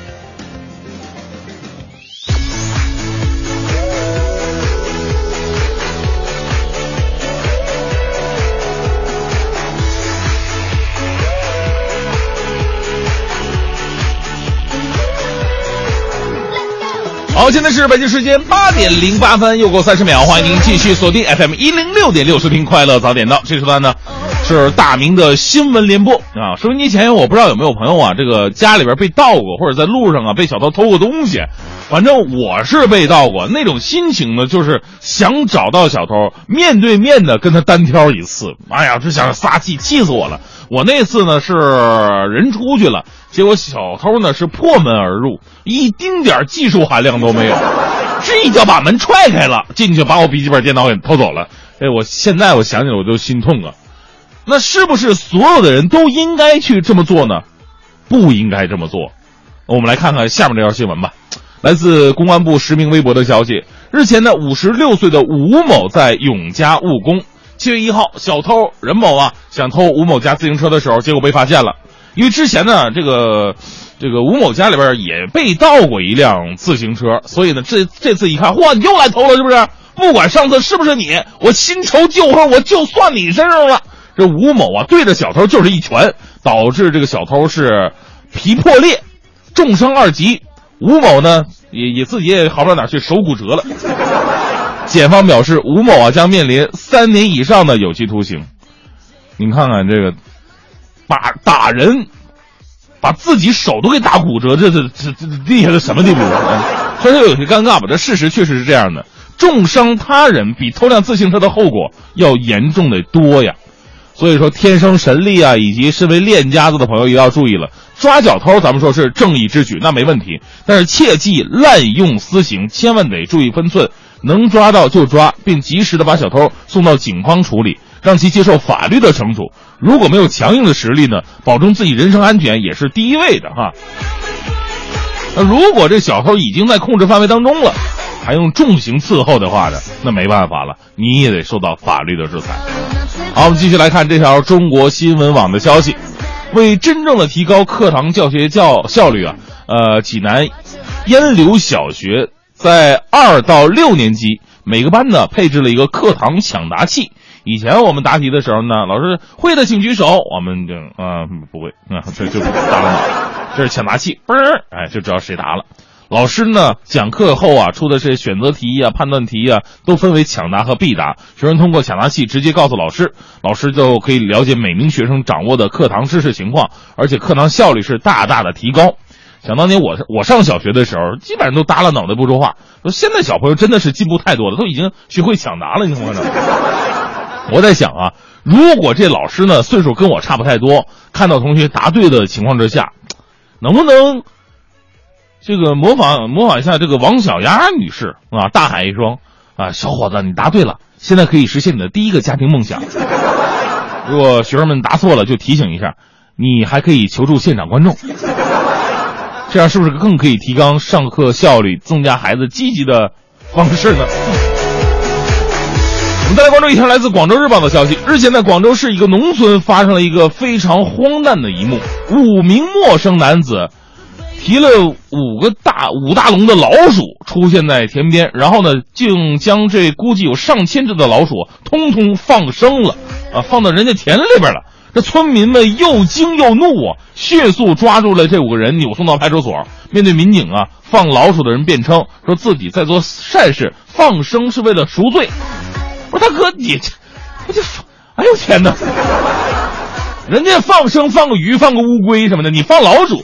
好，现在是北京时间八点零八分，又过三十秒，欢迎您继续锁定 FM 一零六点六，收听快乐早点到。这时段呢是大明的新闻联播啊。收音机前，我不知道有没有朋友啊，这个家里边被盗过，或者在路上啊被小偷偷过东西。反正我是被盗过，那种心情呢，就是想找到小偷，面对面的跟他单挑一次。哎呀，就想撒气，气死我了。我那次呢是人出去了，结果小偷呢是破门而入，一丁点技术含量都没有，这一脚把门踹开了，进去把我笔记本电脑给偷走了。哎，我现在我想起来我就心痛啊。那是不是所有的人都应该去这么做呢？不应该这么做。我们来看看下面这条新闻吧。来自公安部实名微博的消息，日前呢，五十六岁的吴某在永嘉务工。七月一号，小偷任某啊想偷吴某家自行车的时候，结果被发现了。因为之前呢，这个这个吴某家里边也被盗过一辆自行车，所以呢，这这次一看，嚯，你又来偷了，是不是？不管上次是不是你，我新仇旧恨，我就算你身上了。这吴某啊，对着小偷就是一拳，导致这个小偷是皮破裂，重伤二级。吴某呢，也也自己也好不到哪去，手骨折了。检方表示，吴某啊将面临三年以上的有期徒刑。你看看这个，把打人，把自己手都给打骨折，这这这这厉害到什么地步啊？(laughs) 虽然有些尴尬吧，这事实确实是这样的。重伤他人比偷辆自行车的后果要严重的多呀。所以说，天生神力啊，以及身为练家子的朋友也要注意了。抓小偷，咱们说是正义之举，那没问题。但是切忌滥用私刑，千万得注意分寸。能抓到就抓，并及时的把小偷送到警方处理，让其接受法律的惩处。如果没有强硬的实力呢，保证自己人身安全也是第一位的哈。那如果这小偷已经在控制范围当中了，还用重刑伺候的话呢，那没办法了，你也得受到法律的制裁。好，我们继续来看这条中国新闻网的消息，为真正的提高课堂教学教效率啊，呃，济南烟柳小学。在二到六年级，每个班呢配置了一个课堂抢答器。以前我们答题的时候呢，老师会的请举手，我们就啊不会啊，这就答了。这是抢答器，嘣儿，哎，就知道谁答了。老师呢讲课后啊出的这些选择题啊、判断题啊，都分为抢答和必答。学生通过抢答器直接告诉老师，老师就可以了解每名学生掌握的课堂知识情况，而且课堂效率是大大的提高。想当年我我上小学的时候，基本上都耷拉脑袋不说话。说现在小朋友真的是进步太多了，都已经学会抢答了。你看看，我在想啊，如果这老师呢岁数跟我差不太多，看到同学答对的情况之下，能不能这个模仿模仿一下这个王小丫女士啊，大喊一声啊，小伙子，你答对了，现在可以实现你的第一个家庭梦想。(laughs) 如果学生们答错了，就提醒一下，你还可以求助现场观众。这样是不是更可以提高上课效率、增加孩子积极的方式呢？我们再来关注一条来自广州日报的消息：日前，在广州市一个农村发生了一个非常荒诞的一幕，五名陌生男子提了五个大五大笼的老鼠出现在田边，然后呢，竟将这估计有上千只的老鼠通通放生了，啊，放到人家田里边了。这村民们又惊又怒啊，迅速抓住了这五个人，扭送到派出所。面对民警啊，放老鼠的人辩称说自己在做善事，放生是为了赎罪。我说大哥，你这，我这，哎呦天哪！人家放生放个鱼，放个乌龟什么的，你放老鼠，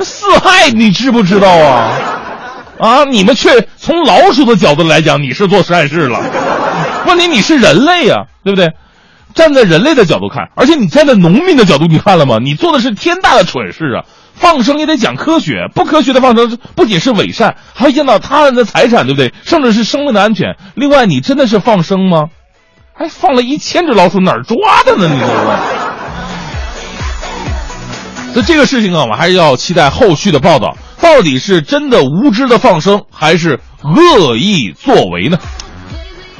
四害你知不知道啊？啊，你们却从老鼠的角度来讲，你是做善事了。问题你是人类呀、对不对？站在人类的角度看，而且你站在农民的角度，你看了吗？你做的是天大的蠢事啊！放生也得讲科学，不科学的放生不仅是伪善，还会影响到他人的财产，对不对？甚至是生命的安全。另外，你真的是放生吗？还放了一千只老鼠，哪儿抓的呢？你说说。那这个事情啊，我们还是要期待后续的报道，到底是真的无知的放生，还是恶意作为呢？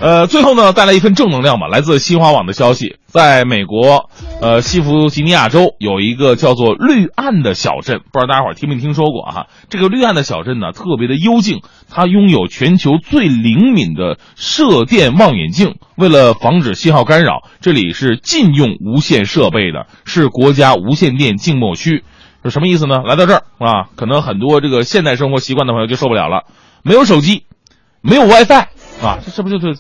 呃，最后呢，带来一份正能量吧。来自新华网的消息，在美国，呃，西弗吉尼亚州有一个叫做绿岸的小镇，不知道大家伙儿听没听说过哈？这个绿岸的小镇呢，特别的幽静，它拥有全球最灵敏的射电望远镜。为了防止信号干扰，这里是禁用无线设备的，是国家无线电静默区。是什么意思呢？来到这儿啊，可能很多这个现代生活习惯的朋友就受不了了，没有手机，没有 WiFi 啊，这这不就是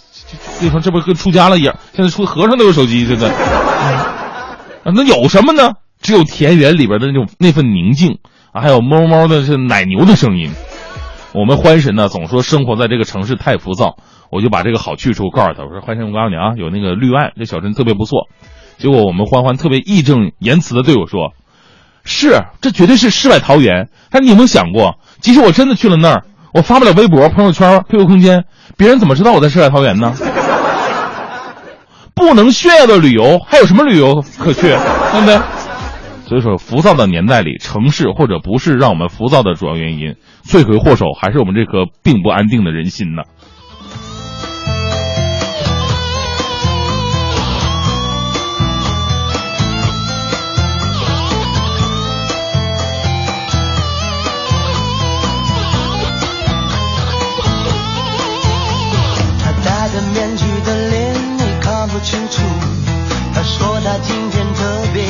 变成这不跟出家了一样？现在出和尚都有手机，现在。啊，那有什么呢？只有田园里边的那种那份宁静啊，还有猫猫的这奶牛的声音。我们欢神呢总说生活在这个城市太浮躁，我就把这个好去处告诉他，我说欢神，我告诉你啊，有那个绿岸，这小镇特别不错。结果我们欢欢特别义正言辞的对我说：“是，这绝对是世外桃源。但你有没有想过，即使我真的去了那儿，我发不了微博、朋友圈、QQ 空间，别人怎么知道我在世外桃源呢？不能炫耀的旅游，还有什么旅游可去？对不对？所以说，浮躁的年代里，城市或者不是让我们浮躁的主要原因，罪魁祸首还是我们这颗并不安定的人心呢。清楚。他说他今天特别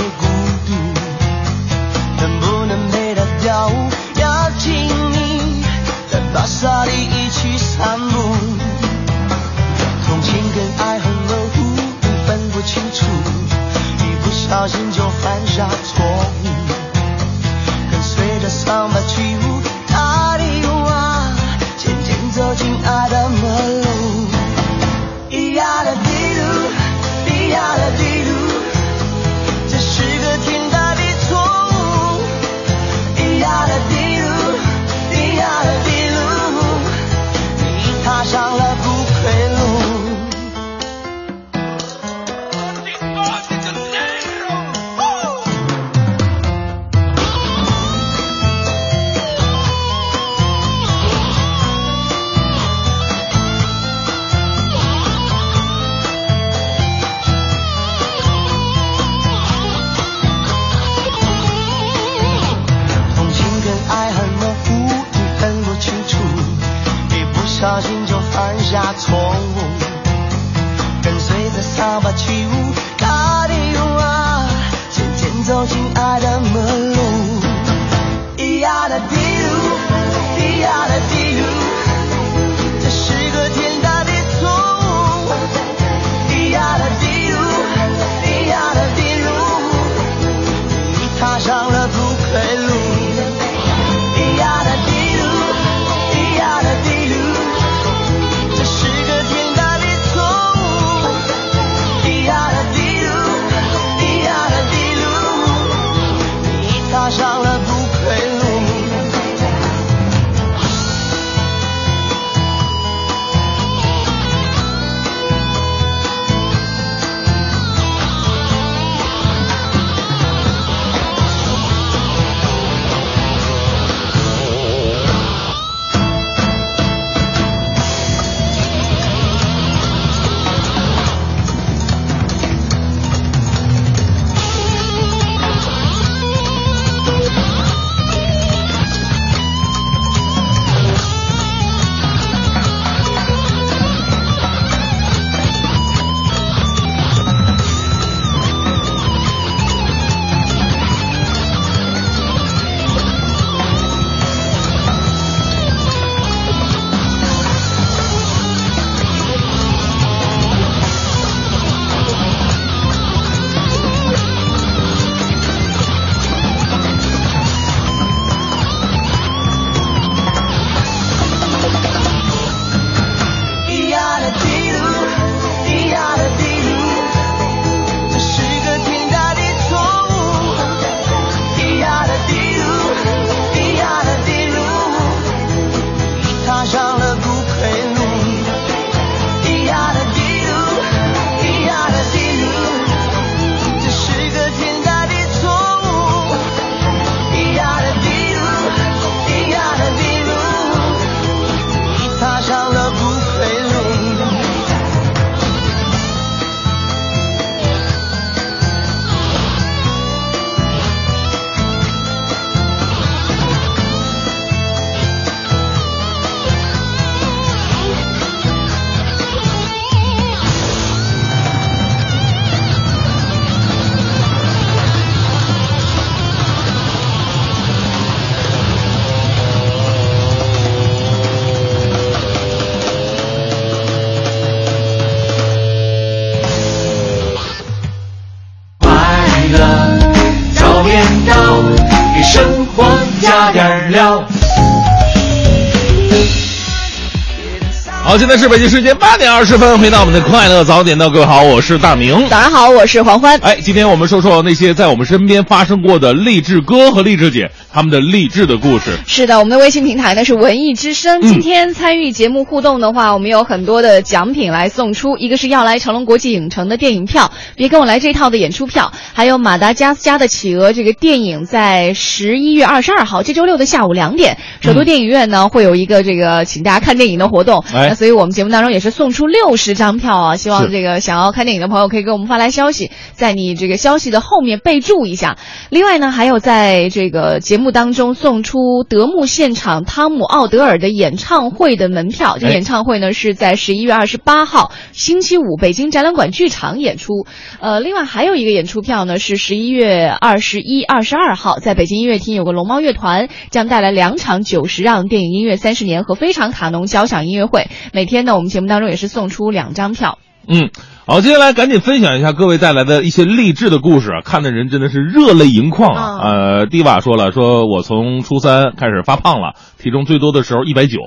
现在是北京时间八点二十分，回到我们的快乐早点到，各位好，我是大明。早上好，我是黄欢。哎，今天我们说说那些在我们身边发生过的励志哥和励志姐他们的励志的故事。是的，我们的微信平台呢是文艺之声。今天参与节目互动的话，我们有很多的奖品来送出，一个是要来成龙国际影城的电影票，别跟我来这套的演出票，还有马达加斯加的企鹅这个电影，在十一月二十二号这周六的下午两点，首都电影院呢会有一个这个请大家看电影的活动。哎所以我们节目当中也是送出六十张票啊，希望这个想要看电影的朋友可以给我们发来消息，在你这个消息的后面备注一下。另外呢，还有在这个节目当中送出德牧现场汤姆奥德尔的演唱会的门票。这演唱会呢是在十一月二十八号星期五北京展览馆剧场演出。呃，另外还有一个演出票呢是十一月二十一、二十二号在北京音乐厅有个龙猫乐团将带来两场九十让电影音乐三十年和非常卡农交响音乐会。每天呢，我们节目当中也是送出两张票。嗯，好，接下来赶紧分享一下各位带来的一些励志的故事啊，看的人真的是热泪盈眶啊。呃，蒂瓦说了，说我从初三开始发胖了，体重最多的时候一百九，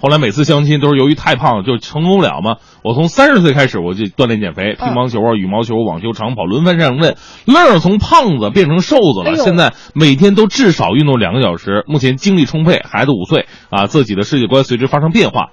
后来每次相亲都是由于太胖就成功不了嘛。我从三十岁开始我就锻炼减肥，乒乓球啊、羽毛球、网球、长跑轮番上阵，愣是从胖子变成瘦子了。哎现在每天都至少运动两个小时，目前精力充沛，孩子五岁啊，自己的世界观随之发生变化，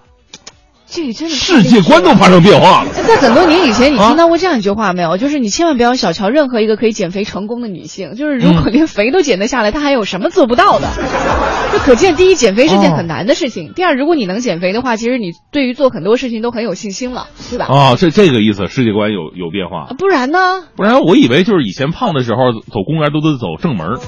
这个真的世界观都发生变化了。在很多年以前，你啊听到过这样一句话没有？就是你千万不要小瞧任何一个可以减肥成功的女性，就是如嗯果连肥都减得下来，她还有什么做不到的？(laughs) 就可见，第一，减肥是件很难的事情；第二，如果你能减肥的话，其实你对于做很多事情都很有信心了，对吧？啊，这这个意思，世界观有有变化啊。不然呢？不然我以为就是以前胖的时候走公园都得走正门，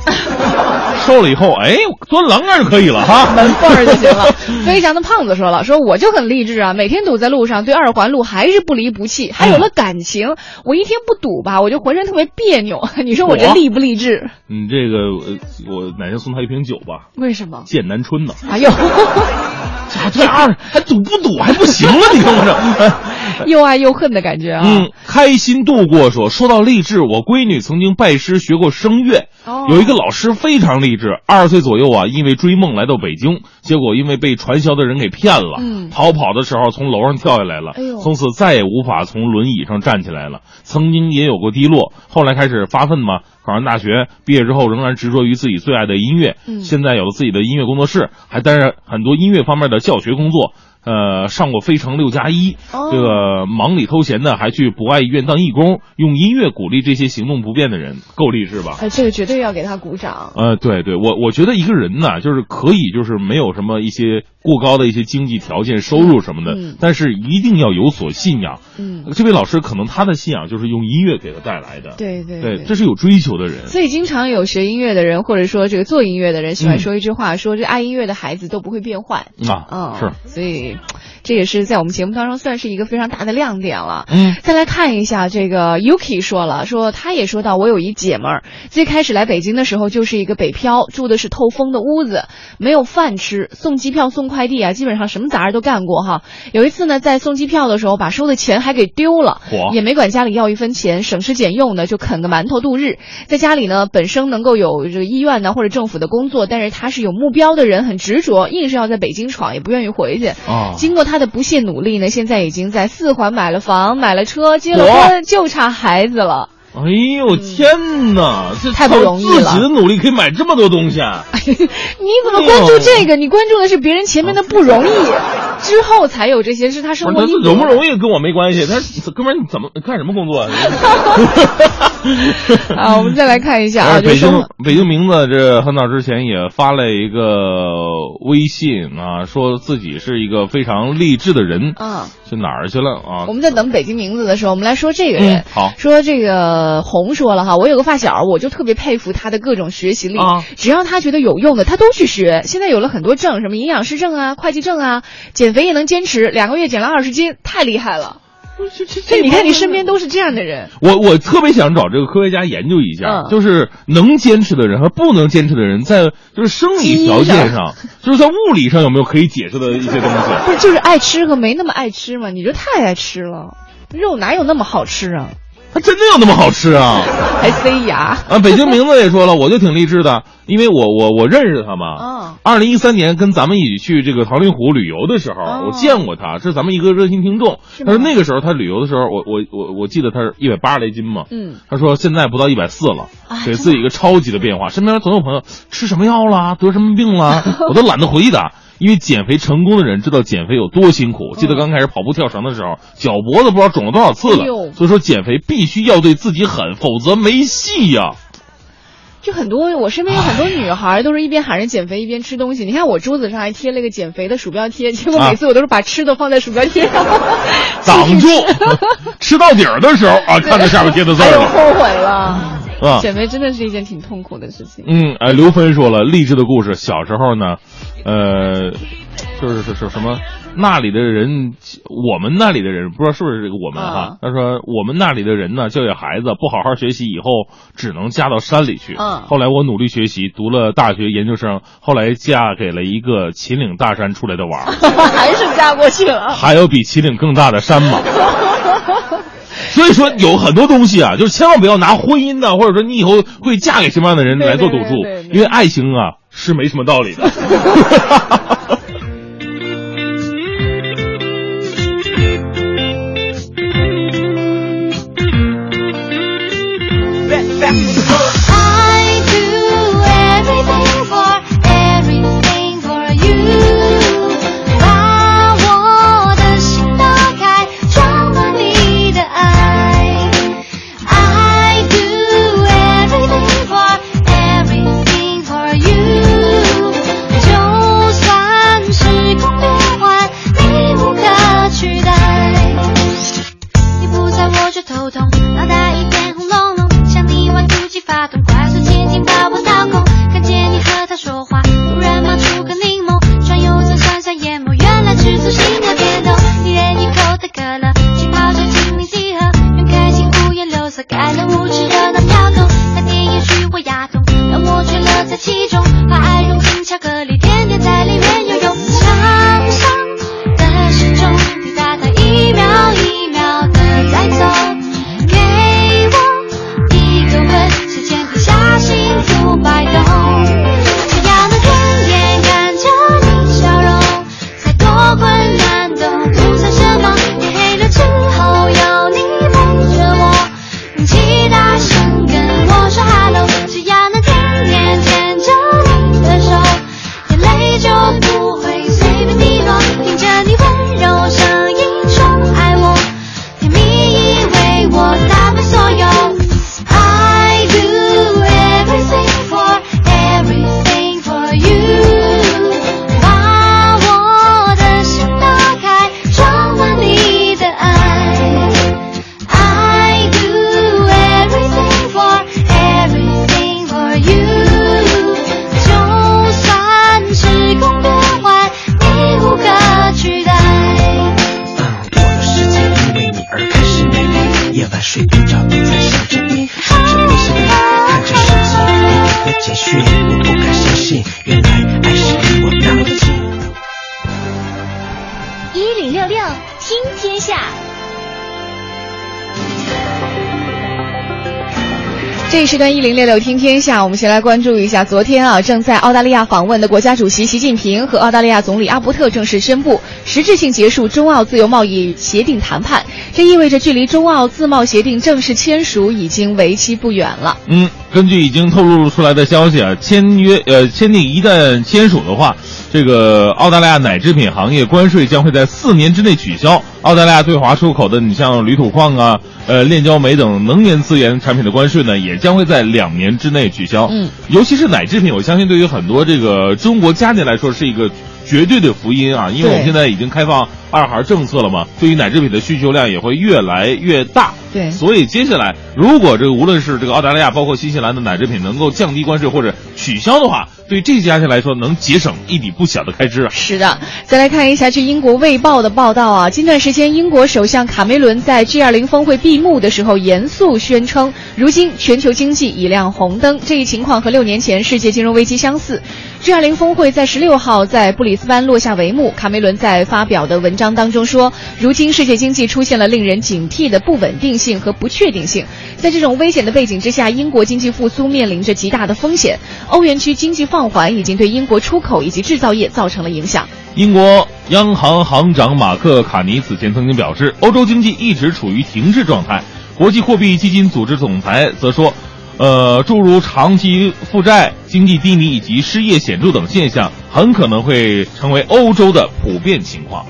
(laughs) 瘦了以后，哎，钻栏杆就可以了哈。门缝儿就行了。(laughs) 飞翔的胖子说了，说我就很励志啊，每天堵在路上，对二环路还是不离不弃，还有了感情。我一天不堵吧，我就浑身特别别扭。(laughs) 你说我这励不励志？你这个，呃我哪天送他一瓶酒吧？为什么？剑南春呢？哎呦，(laughs) 这二还堵不堵还不行了，你看我这。(laughs) 又爱又恨的感觉啊！嗯，开心度过说，说到励志，我闺女曾经拜师学过声乐，哦有一个老师非常励志。二十岁左右啊，因为追梦来到北京，结果因为被传销的人给骗了，嗯逃跑的时候从楼上跳下来了，哎从此再也无法从轮椅上站起来了。曾经也有过低落，后来开始发奋嘛，考上大学，毕业之后仍然执着于自己最爱的音乐，嗯现在有了自己的音乐工作室，还担任很多音乐方面的教学工作。呃，上过《非诚六加一》哦这个忙里偷闲的，还去博爱医院当义工，用音乐鼓励这些行动不便的人，够励志吧？哎，这个绝对要给他鼓掌。呃，对对，我我觉得一个人呢，就是可以就是没有什么一些过高的一些经济条件、收入什么的，嗯但是一定要有所信仰。嗯，这位老师可能他的信仰就是用音乐给他带来的，对对对，这是有追求的人。所以经常有学音乐的人，或者说这个做音乐的人，喜欢嗯说一句话，说这爱音乐的孩子都不会变坏。啊，嗯，是，所以这也是在我们节目当中算是一个非常大的亮点了。嗯，再来看一下这个 Yuki 说了，说他也说到，我有一姐们儿，最开始来北京的时候就是一个北漂，住的是透风的屋子，没有饭吃，送机票、送快递啊，基本上什么杂事都干过哈。有一次呢，在送机票的时候，把收的钱还给丢了，也没管家里要一分钱，省吃俭用的就啃个馒头度日。在家里呢，本身能够有这个医院呢或者政府的工作，但是他是有目标的人，很执着，硬是要在北京闯，也不愿意回去。经过他的不懈努力呢，现在已经在四环买了房、买了车、结了婚，就差孩子了。哎呦天哪，这太不容易了自己的努力可以买这么多东西啊！(laughs) 你怎么关注这个？你关注的是别人前面的不容易，之后才有这些，是他生活因由容不容易跟我没关系，他哥们儿你怎么干什么工作啊？(laughs) 啊，我们再来看一下啊，哎北京北京名字这很早之前也发了一个微信啊，说自己是一个非常励志的人，啊，去哪儿去了啊我？们在等北京名字的时候，我们来说这个人嗯。好说这个红说了哈，我有个发小，我就特别佩服他的各种学习力，啊只要他觉得有用的，他都去学。现在有了很多证，什么营养师证啊、会计证啊，减肥也能坚持，两个月减了二十斤，太厉害了。这这这你看，你身边都是这样的人。我我特别想找这个科学家研究一下，嗯就是能坚持的人和不能坚持的人，在就是生理条件上，就是在物理上有没有可以解释的一些东西？(laughs) 不是，就是爱吃和没那么爱吃嘛？你就太爱吃了，肉哪有那么好吃啊？它真的有那么好吃啊？(laughs) 还塞牙。啊，北京名字也说了，我就挺励志的，因为我我我认识他嘛。哦二零一三年跟咱们一起去这个桃林湖旅游的时候，哦我见过他，是咱们一个热心听众。他说那个时候他旅游的时候，我我我我记得他是一百八十来斤嘛。嗯，他说现在不到一百四了，啊给自己一个超级的变化。身边总有朋友吃什么药啦，(laughs) 得什么病啦，我都懒得回答。因为减肥成功的人知道减肥有多辛苦。记得刚开始跑步跳绳的时候，脚脖子不知道肿了多少次了。所以说减肥必须要对自己狠，否则没戏呀、就很多，我身边有很多女孩都是一边喊着减肥一边吃东西。你看我桌子上还贴了个减肥的鼠标贴，结果啊每次我都是把吃的放在鼠标贴上，(laughs) 挡住，(laughs) 吃到底儿的时候啊，看到下面贴的字儿了。后悔了。啊减肥真的是一件挺痛苦的事情。嗯，哎，刘芬说了励志的故事。小时候呢，呃，就是是是什么？那里的人，我们那里的人，不知道是不是这个我们哈啊？他说我们那里的人呢，教育孩子不好好学习，以后只能嫁到山里去。嗯后来我努力学习，读了大学研究生，后来嫁给了一个秦岭大山出来的娃儿。(laughs) 还是嫁过去了。还有比秦岭更大的山吗？(laughs) 所以说有很多东西啊，就是千万不要拿婚姻呐、或者说你以后会嫁给什么样的人来做赌注因为爱情啊是没什么道理的。(laughs) 段一零六六听天下，我们先来关注一下，昨天啊，正在澳大利亚访问的国家主席习近平和澳大利亚总理阿伯特正式宣布实质性结束中澳自由贸易协定谈判，这意味着距离中澳自贸协定正式签署已经为期不远了。嗯，根据已经透露出来的消息啊，签约呃签订一旦签署的话，这个澳大利亚奶制品行业关税将会在四年之内取消。澳大利亚对华出口的，你像铝土矿啊、呃炼焦煤等能源资源产品的关税呢，也将会在两年之内取消。嗯，尤其是奶制品，我相信对于很多这个中国家庭来说是一个绝对的福音啊，因为我们现在已经开放二孩政策了嘛，对于奶制品的需求量也会越来越大。对所以接下来，如果这个无论是这个澳大利亚，包括新西兰的奶制品能够降低关税或者取消的话，对这些家庭来说能节省一笔不小的开支啊。是的，再来看一下，据英国《卫报》的报道啊，近段时间，英国首相卡梅伦在 G20 峰会闭幕的时候严肃宣称，如今全球经济已亮红灯。这一情况和六年前世界金融危机相似。G20 峰会在十六号在布里斯班落下帷幕。卡梅伦在发表的文章当中说，如今世界经济出现了令人警惕的不稳定性和不确定性。在这种危险的背景之下，英国经济复苏面临着极大的风险。欧元区经济放缓已经对英国出口以及制造业造成了影响。英国央行行长马克·卡尼此前曾经表示，欧洲经济一直处于停滞状态。国际货币基金组织总裁则说。呃，诸如长期负债、经济低迷以及失业显著等现象，很可能会成为欧洲的普遍情况。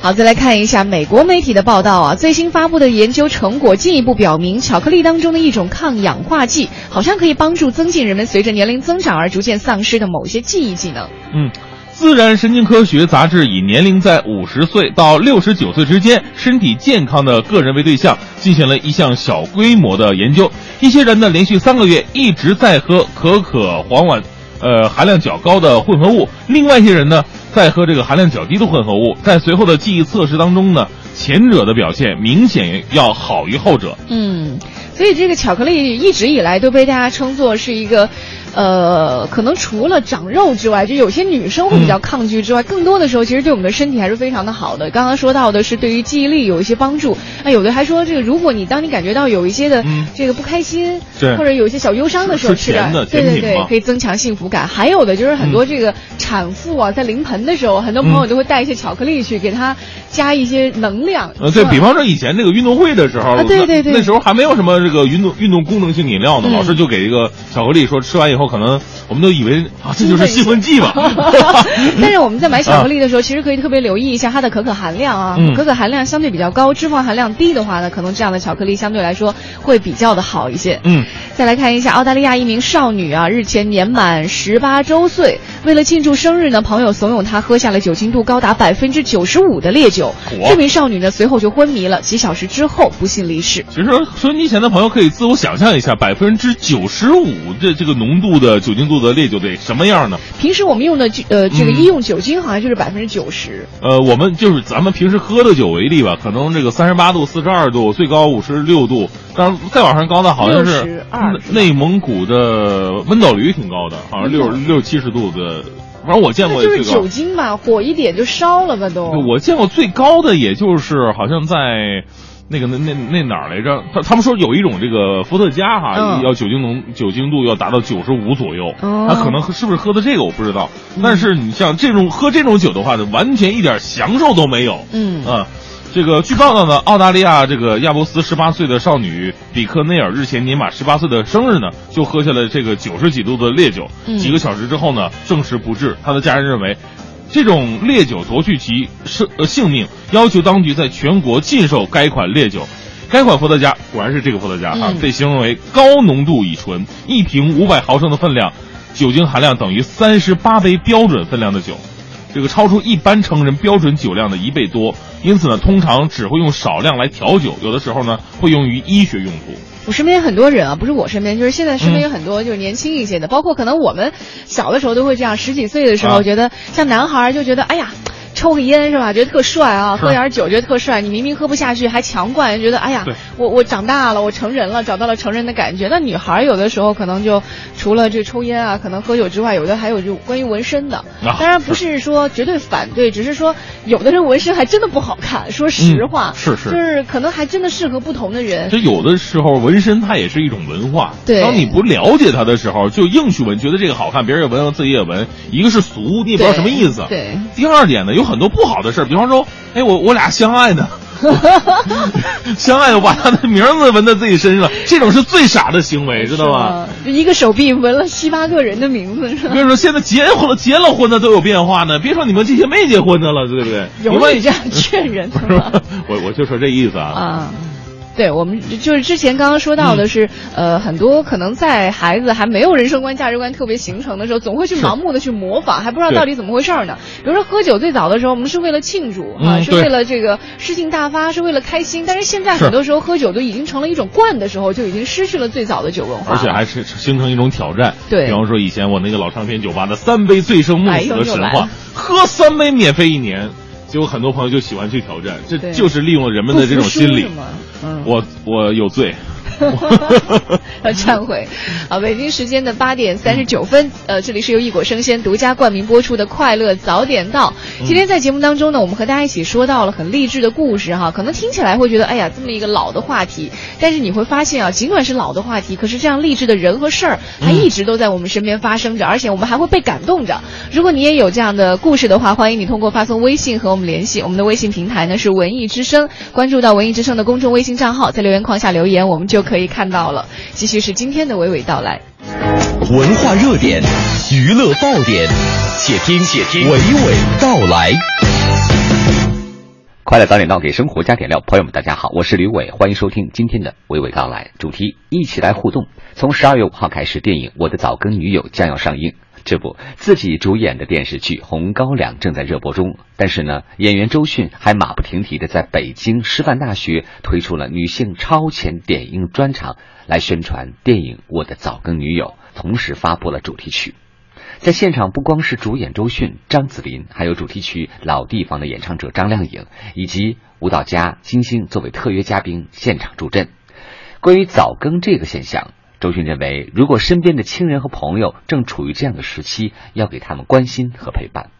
好，再来看一下美国媒体的报道啊，最新发布的研究成果进一步表明，巧克力当中的一种抗氧化剂，好像可以帮助增进人们随着年龄增长而逐渐丧失的某些记忆技能。嗯。自然神经科学杂志以年龄在五十岁到六十九岁之间、身体健康的个人为对象，进行了一项小规模的研究。一些人呢，连续三个月一直在喝可可黄烷，呃，含量较高的混合物；另外一些人呢，在喝这个含量较低的混合物。在随后的记忆测试当中呢，前者的表现明显要好于后者。嗯，所以这个巧克力一直以来都被大家称作是一个。呃，可能除了长肉之外，就有些女生会比较抗拒之外，更多的时候其实对我们的身体还是非常的好的。刚刚说到的是对于记忆力有一些帮助，那有的还说这个，如果你当你感觉到有一些的这个不开心，或者有一些小忧伤的时候吃的，对对对，可以增强幸福感。还有的就是很多这个产妇啊，在临盆的时候，很多朋友都会带一些巧克力去给她加一些能量。呃，对比方说以前这个运动会的时候，啊对对对，那时候还没有什么这个运动运动功能性饮料呢，老师就给一个巧克力，说吃完以后。可能我们都以为啊，这就是兴奋剂嘛。(laughs) (laughs) 但是我们在买巧克力的时候，其实可以特别留意一下它的可可含量啊。可可含量相对比较高，脂肪含量低的话呢，可能这样的巧克力相对来说会比较的好一些。嗯。再来看一下澳大利亚一名少女啊，日前年满十八周岁，为了庆祝生日呢，朋友怂恿她喝下了酒精度高达百分之九十五的烈酒。这名少女呢，随后就昏迷了，几小时之后不幸离世。其实收音机前的朋友可以自我想象一下，百分之九十五的这个浓度。的酒精度的烈酒得什么样呢？平时我们用的呃这个医用酒精好像就是百分之九十。呃，我们就是咱们平时喝的酒为例吧，可能这个三十八度、四十二度，最高五十六度，但是再往上高的好像是内蒙古的温岛驴挺高的，好像六六七十度的，反正我见过就是酒精吧，火一点就烧了吧都。我见过最高的也就是好像在。那个那那那哪儿来着？他他们说有一种这个伏特加哈，要酒精浓酒精度要达到九十五左右。他可能是不是喝的这个我不知道。但是你像这种喝这种酒的话，完全一点享受都没有。嗯啊，这个据报道呢，澳大利亚这个亚伯斯十八岁的少女比克内尔日前年满十八岁的生日呢，就喝下了这个九十几度的烈酒。几个小时之后呢，证实不治。他的家人认为。这种烈酒夺去其生呃性命，要求当局在全国禁售该款烈酒。该款伏特加果然是这个伏特加啊，被形容为高浓度乙醇，一瓶五百毫升的分量，酒精含量等于三十八杯标准分量的酒，这个超出一般成人标准酒量的一倍多。因此呢，通常只会用少量来调酒，有的时候呢会用于医学用途。我身边很多人啊，不是我身边，就是现在身边有很多就是年轻一些的，包括可能我们小的时候都会这样，十几岁的时候觉得像男孩就觉得哎呀。抽个烟是吧？觉得特帅啊！喝点酒觉得特帅。你明明喝不下去，还强灌，觉得哎呀，我我长大了，我成人了，找到了成人的感觉。那女孩有的时候可能就除了这抽烟啊，可能喝酒之外，有的还有就关于纹身的。当然不是说绝对反对，(laughs) 只是说有的人纹身还真的不好看。说实话，是是，就是可能还真的适合不同的人。就有的时候纹身它也是一种文化。对，当你不了解它的时候，就硬去纹，觉得这个好看，别人也纹，自己也纹，一个是俗，你也不知道什么意思。对。第二点呢，有。很多不好的事儿，比方说，哎，我我俩相爱呢，(laughs) 相爱我把他的名字纹在自己身上，这种是最傻的行为，知道吗？一个手臂纹了七八个人的名字，是吧？别说现在结婚了，结了婚的都有变化呢，别说你们这些没结婚的了，对不对？有你这样劝人？(laughs) 我我就说这意思啊。啊。对我们就是之前刚刚说到的是，呃，很多可能在孩子还没有人生观、价值观特别形成的时候，总会去盲目的去模仿，还不知道到底怎么回事呢。比如说喝酒，最早的时候我们是为了庆祝啊，是为了这个诗兴大发，是为了开心。但是现在很多时候喝酒都已经成了一种惯的时候，就已经失去了最早的酒文化，而且还是形成一种挑战。对，比方说以前我那个老唱片酒吧的三杯醉生梦死的神话，喝三杯免费一年。结果很多朋友就喜欢去挑战，这就是利用了人们的这种心理。嗯，我我有罪。(laughs) 要忏悔。啊，北京时间的八点三十九分，呃，这里是由一果生鲜独家冠名播出的《快乐早点到》。今天在节目当中呢，我们和大家一起说到了很励志的故事哈，可能听起来会觉得，哎呀，这么一个老的话题，但是你会发现啊，尽管是老的话题，可是这样励志的人和事儿，还一直都在我们身边发生着，而且我们还会被感动着。如果你也有这样的故事的话，欢迎你通过发送微信和我们联系，我们的微信平台呢是文艺之声，关注到文艺之声的公众微信账号，在留言框下留言，我们就可以看到了。继续是今天的娓娓道来。文化热点，娱乐爆点，且听且听娓娓道来。快乐早点到，给生活加点料。朋友们，大家好，我是吕伟，欢迎收听今天的娓娓道来。主题一起来互动。从十二月五号开始，电影《我的早更女友》将要上映。这不，自己主演的电视剧《红高粱》正在热播中。但是呢，演员周迅还马不停蹄的在北京师范大学推出了女性超前点映专场，来宣传电影《我的早更女友》，同时发布了主题曲。在现场，不光是主演周迅、张子琳，还有主题曲《老地方》的演唱者张靓颖，以及舞蹈家金星作为特约嘉宾现场助阵。关于早更这个现象，周迅认为，如果身边的亲人和朋友正处于这样的时期，要给他们关心和陪伴。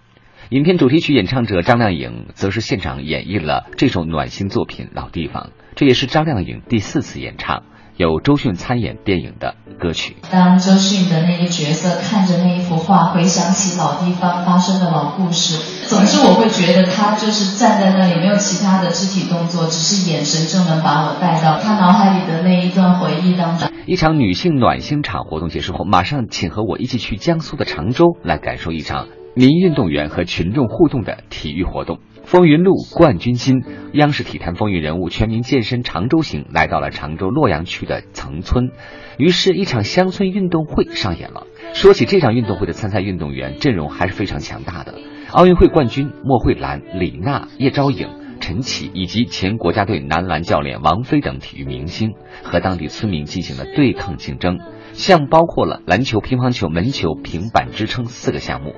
影片主题曲演唱者张靓颖则是现场演绎了这首暖心作品《老地方》，这也是张靓颖第四次演唱。有周迅参演电影的歌曲。当周迅的那个角色看着那一幅画，回想起老地方发生的老故事，总之我会觉得他就是站在那里，没有其他的肢体动作，只是眼神就能把我带到他脑海里的那一段回忆当中。一场女性暖心场活动结束后，马上请和我一起去江苏的常州，来感受一场民运动员和群众互动的体育活动。风云路冠军心，央视体坛风云人物全民健身常州行来到了常州洛阳区的曾村，于是，一场乡村运动会上演了。说起这场运动会的参赛运动员阵容还是非常强大的，奥运会冠军莫慧兰、李娜、叶昭颖、陈启以及前国家队男篮教练王菲等体育明星和当地村民进行了对抗竞争，项目包括了篮球、乒乓球、门球、平板支撑四个项目。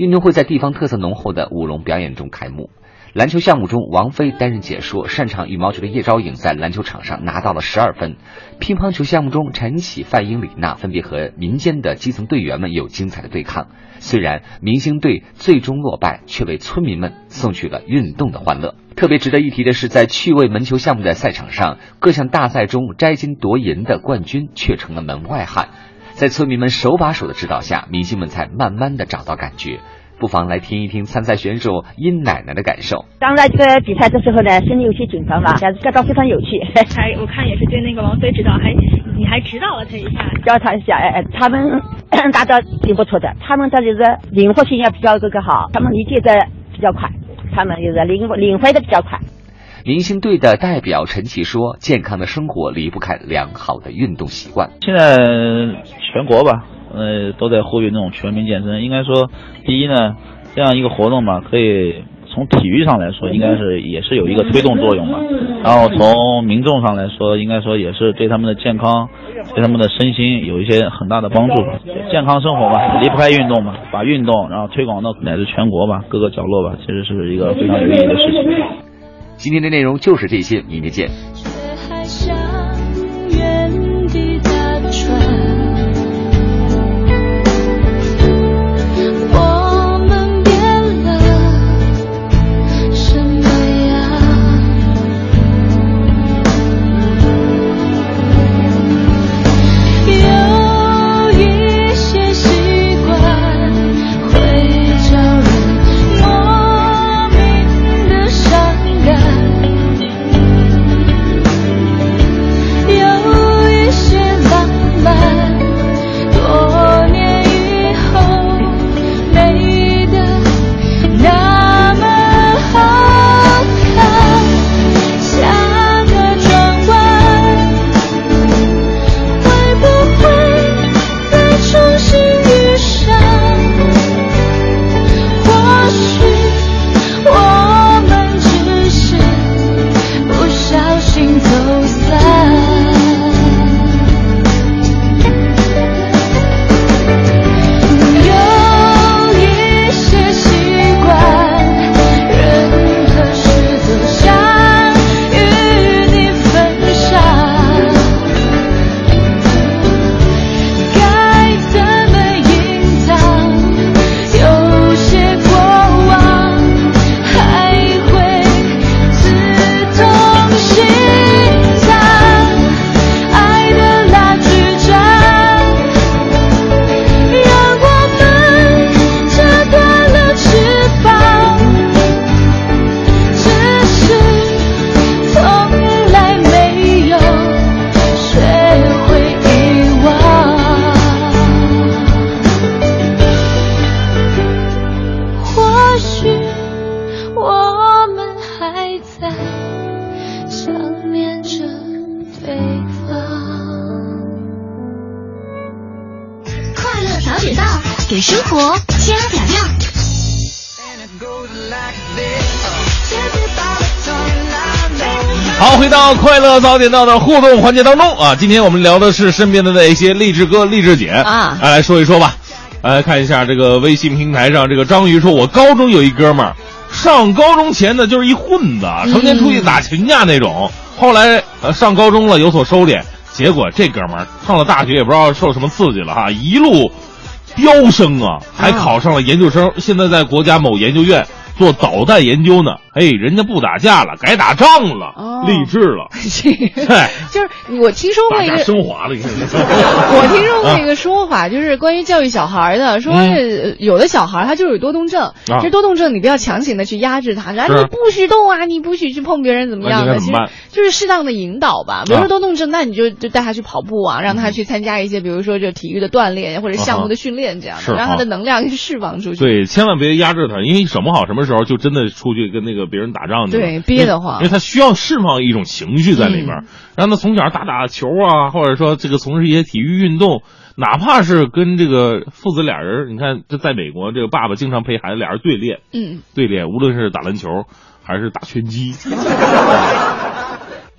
运动会在地方特色浓厚的舞龙表演中开幕。篮球项目中，王菲担任解说，擅长羽毛球的叶昭颖在篮球场上拿到了十二分。乒乓球项目中，陈启、范英、李娜分别和民间的基层队员们有精彩的对抗。虽然明星队最终落败，却为村民们送去了运动的欢乐。特别值得一提的是，在趣味门球项目的赛场上，各项大赛中摘金夺银的冠军却成了门外汉。在村民们手把手的指导下，明星们才慢慢的找到感觉。不妨来听一听参赛选手殷奶奶的感受。当然，这个比赛的时候呢，心里有些紧张嘛，但是感到非常有趣。还 (laughs) 我看也是对那个王菲指导，还你还指导了他一下，教他一下。哎哎，他们 (clears throat) 大家挺不错的，他们的就是灵活性也比较这个好，他们理解的比较快，他们就是领领会的比较快。明星队的代表陈琦说：“健康的生活离不开良好的运动习惯。现在全国吧，呃，都在呼吁那种全民健身。应该说，第一呢，这样一个活动嘛，可以从体育上来说，应该是也是有一个推动作用嘛。然后从民众上来说，应该说也是对他们的健康、对他们的身心有一些很大的帮助。健康生活嘛，离不开运动嘛，把运动然后推广到乃至全国吧，各个角落吧，其实是一个非常有意义的事情。”今天的内容就是这些，明天见。却还想原地早点到的互动环节当中啊，今天我们聊的是身边的那些励志哥、励志姐啊来说一说吧。来看一下这个微信平台上，这个章鱼说：“我高中有一哥们儿，上高中前呢就是一混子，成天出去打群架那种。后来呃上高中了有所收敛，结果这哥们儿上了大学也不知道受什么刺激了哈，一路飙升啊，还考上了研究生，现在在国家某研究院做导弹研究呢。哎，人家不打架了，改打仗了，哦励志了。(laughs) 嗨，就是我听说过一个，升华了，你看。(laughs) 我听说过一个说法，就是关于教育小孩的，说有的小孩他就是有多动症，其实多动症你不要强行的去压制他，说啊你不许动啊，你不许去碰别人怎么样的，其实就是适当的引导吧。比如啊说多动症，那你就就带他去跑步啊，让他去参加一些比如说就体育的锻炼或者项目的训练这样是的，让他的啊能量释放出去。对，千万别压制他，因为什么好什么时候就真的出去跟那个别人打仗去了。对憋得慌。因为他需要释放一种情绪在里面，让他从小打打球啊，或者说这个从事一些体育运动，哪怕是跟这个父子俩人，你看这在美国，这个爸爸经常陪孩子俩人对练，嗯，对练，无论是打篮球还是打拳击，(laughs)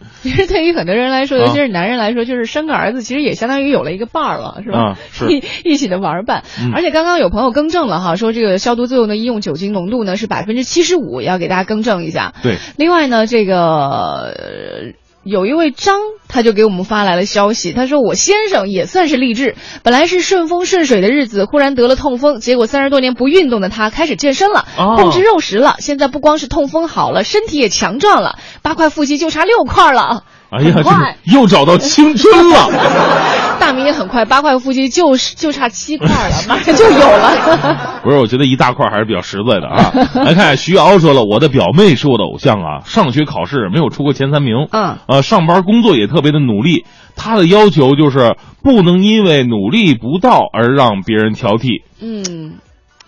(laughs) 其实对于很多人来说，啊尤其是男人来说，就是生个儿子，其实也相当于有了一个伴儿了，是吧？一一起的玩伴。嗯而且刚刚有朋友更正了哈，说这个消毒作用的医用酒精浓度呢是百分之七十五，要给大家更正一下。对，另外呢，这个。呃有一位张，他就给我们发来了消息，他说我先生也算是励志，本来是顺风顺水的日子，忽然得了痛风，结果三十多年不运动的他开始健身了，哦控制肉食了，现在不光是痛风好了，身体也强壮了，八块腹肌就差六块了。哎呀，这又找到青春了。(laughs) 大明也很快，八块腹肌就是就差七块了，马上就有了。(laughs) 不是，我觉得一大块还是比较实在的啊。(laughs) 来看徐瑶说了，我的表妹是我的偶像啊，上学考试没有出过前三名，嗯，呃，上班工作也特别的努力。她的要求就是不能因为努力不到而让别人挑剔，嗯，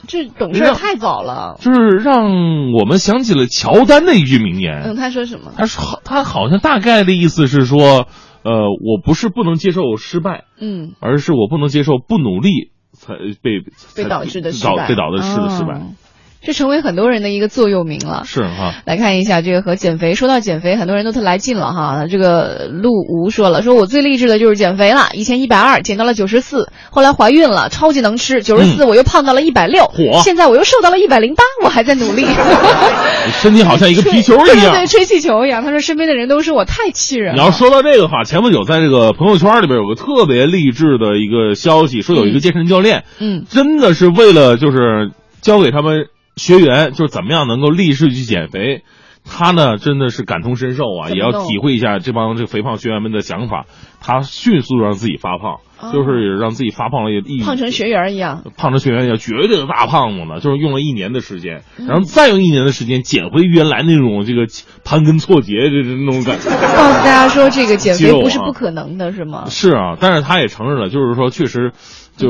这懂事太早了。就是让我们想起了乔丹的一句名言。嗯，他说什么？他说他好像大概的意思是说，呃，我不是不能接受失败，嗯，而是我不能接受不努力才被被导致的失败，被导致的失败。哦这成为很多人的一个座右铭了。是哈，来看一下这个和减肥，说到减肥，很多人都特来劲了哈。这个陆吴说了，说我最励志的就是减肥了，以前一百二减到了九十四，后来怀孕了，超级能吃，九十四我又胖到了一百六，嚯现在我又瘦到了一百零八，我还在努力。(laughs) 身体好像一个皮球一样。对对 (laughs) 对，吹气球一样。他说身边的人都说我太气人了。你要说到这个话，前不久在这个朋友圈里边有个特别励志的一个消息，说有一个健身教练，嗯，真的是为了就是教给他们学员，就是怎么样能够立志去减肥。他呢真的是感同身受啊，也要体会一下这帮这个肥胖学员们的想法。他迅速让自己发胖，哦就是让自己发胖了一胖成学员一样。胖成学员一样，绝对的大胖子呢，就是用了一年的时间，嗯然后再用一年的时间减回原来那种这个盘根错节这这那种感觉。告诉大家说，这个减肥不是不可能的，是吗？是啊，但是他也承认了，就是说确实，就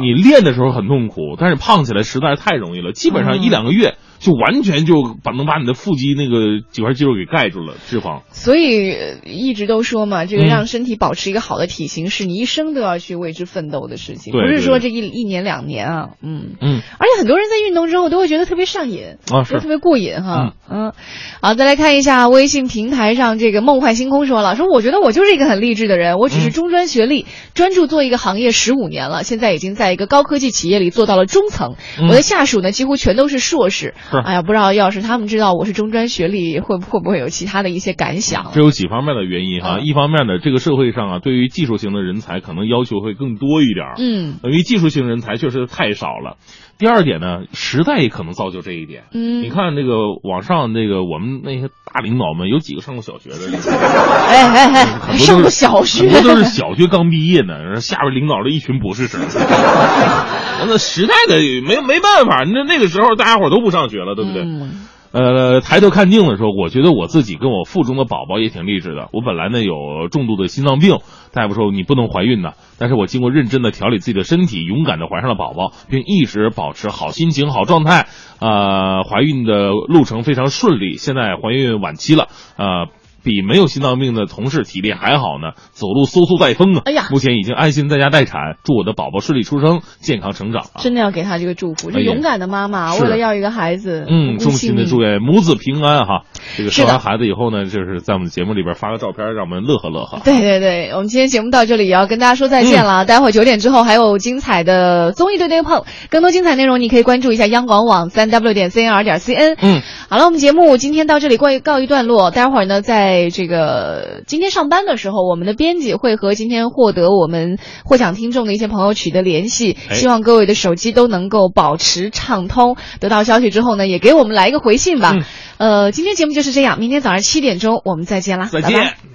你练的时候很痛苦，但是胖起来实在是太容易了，基本上嗯一两个月就完全就把能把你的腹肌那个几块肌肉给盖住了，脂肪。所以呃一直都说嘛，这个嗯让身体保持一个好的体型，是你一生都要去为之奋斗的事情，对不是说这一一年两年啊，嗯。嗯，而且很多人在运动之后都会觉得特别上瘾啊觉得特别过瘾哈，嗯，好，再来看一下微信平台上这个梦幻星空说了，说我觉得我就是一个很励志的人，我只是嗯。中专学历，专注做一个行业十五年了，现在已经在一个高科技企业里做到了中层，嗯。我的下属呢几乎全都是硕士，是哎呀，不知道要是他们知道我是中专学历，会会不会有其他的一些感想？这有几方面的原因哈、嗯一方面呢，这个社会上啊，对于技术型的人才可能要求会更多一点儿，嗯因为技术型人才确实太少了。第二点呢，时代也可能造就这一点。嗯你看那个网上那个我们那些大领导们，有几个上过小学的？哎哎哎，上过小学，很多都是小学刚毕业呢，然后下边领导的一群博士生。(laughs) 那时代的没没办法，那那个时候大家伙都不上学了，对不对？嗯呃，抬头看镜的时候，我觉得我自己跟我腹中的宝宝也挺励志的。我本来呢有重度的心脏病，大夫说你不能怀孕呢，但是我经过认真的调理自己的身体，勇敢的怀上了宝宝，并一直保持好心情、好状态。呃，怀孕的路程非常顺利，现在怀孕晚期了，呃。比没有心脏病的同事体力还好呢，走路嗖嗖带风啊！哎呀目前已经安心在家待产，祝我的宝宝顺利出生，健康成长啊！真的要给他这个祝福，这勇敢的妈妈，是为了要一个孩子，嗯，衷心的祝愿母子平安哈。这个生完孩子以后呢，就是在我们节目里边发个照片，让我们乐呵乐呵。对对对，我们今天节目到这里也要跟大家说再见了。待会儿九点之后还有精彩的综艺对对碰，更多精彩内容你可以关注一下央广网三 w 点 cnr 点 cn。嗯，好了，我们节目今天到这里告一告一段落。待会儿呢，在这个今天上班的时候，我们的编辑会和今天获得我们获奖听众的一些朋友取得联系，哎希望各位的手机都能够保持畅通。得到消息之后呢，也给我们来一个回信吧。呃，今天节目就是这样，明天早上七点钟我们再见啦，再拜拜见。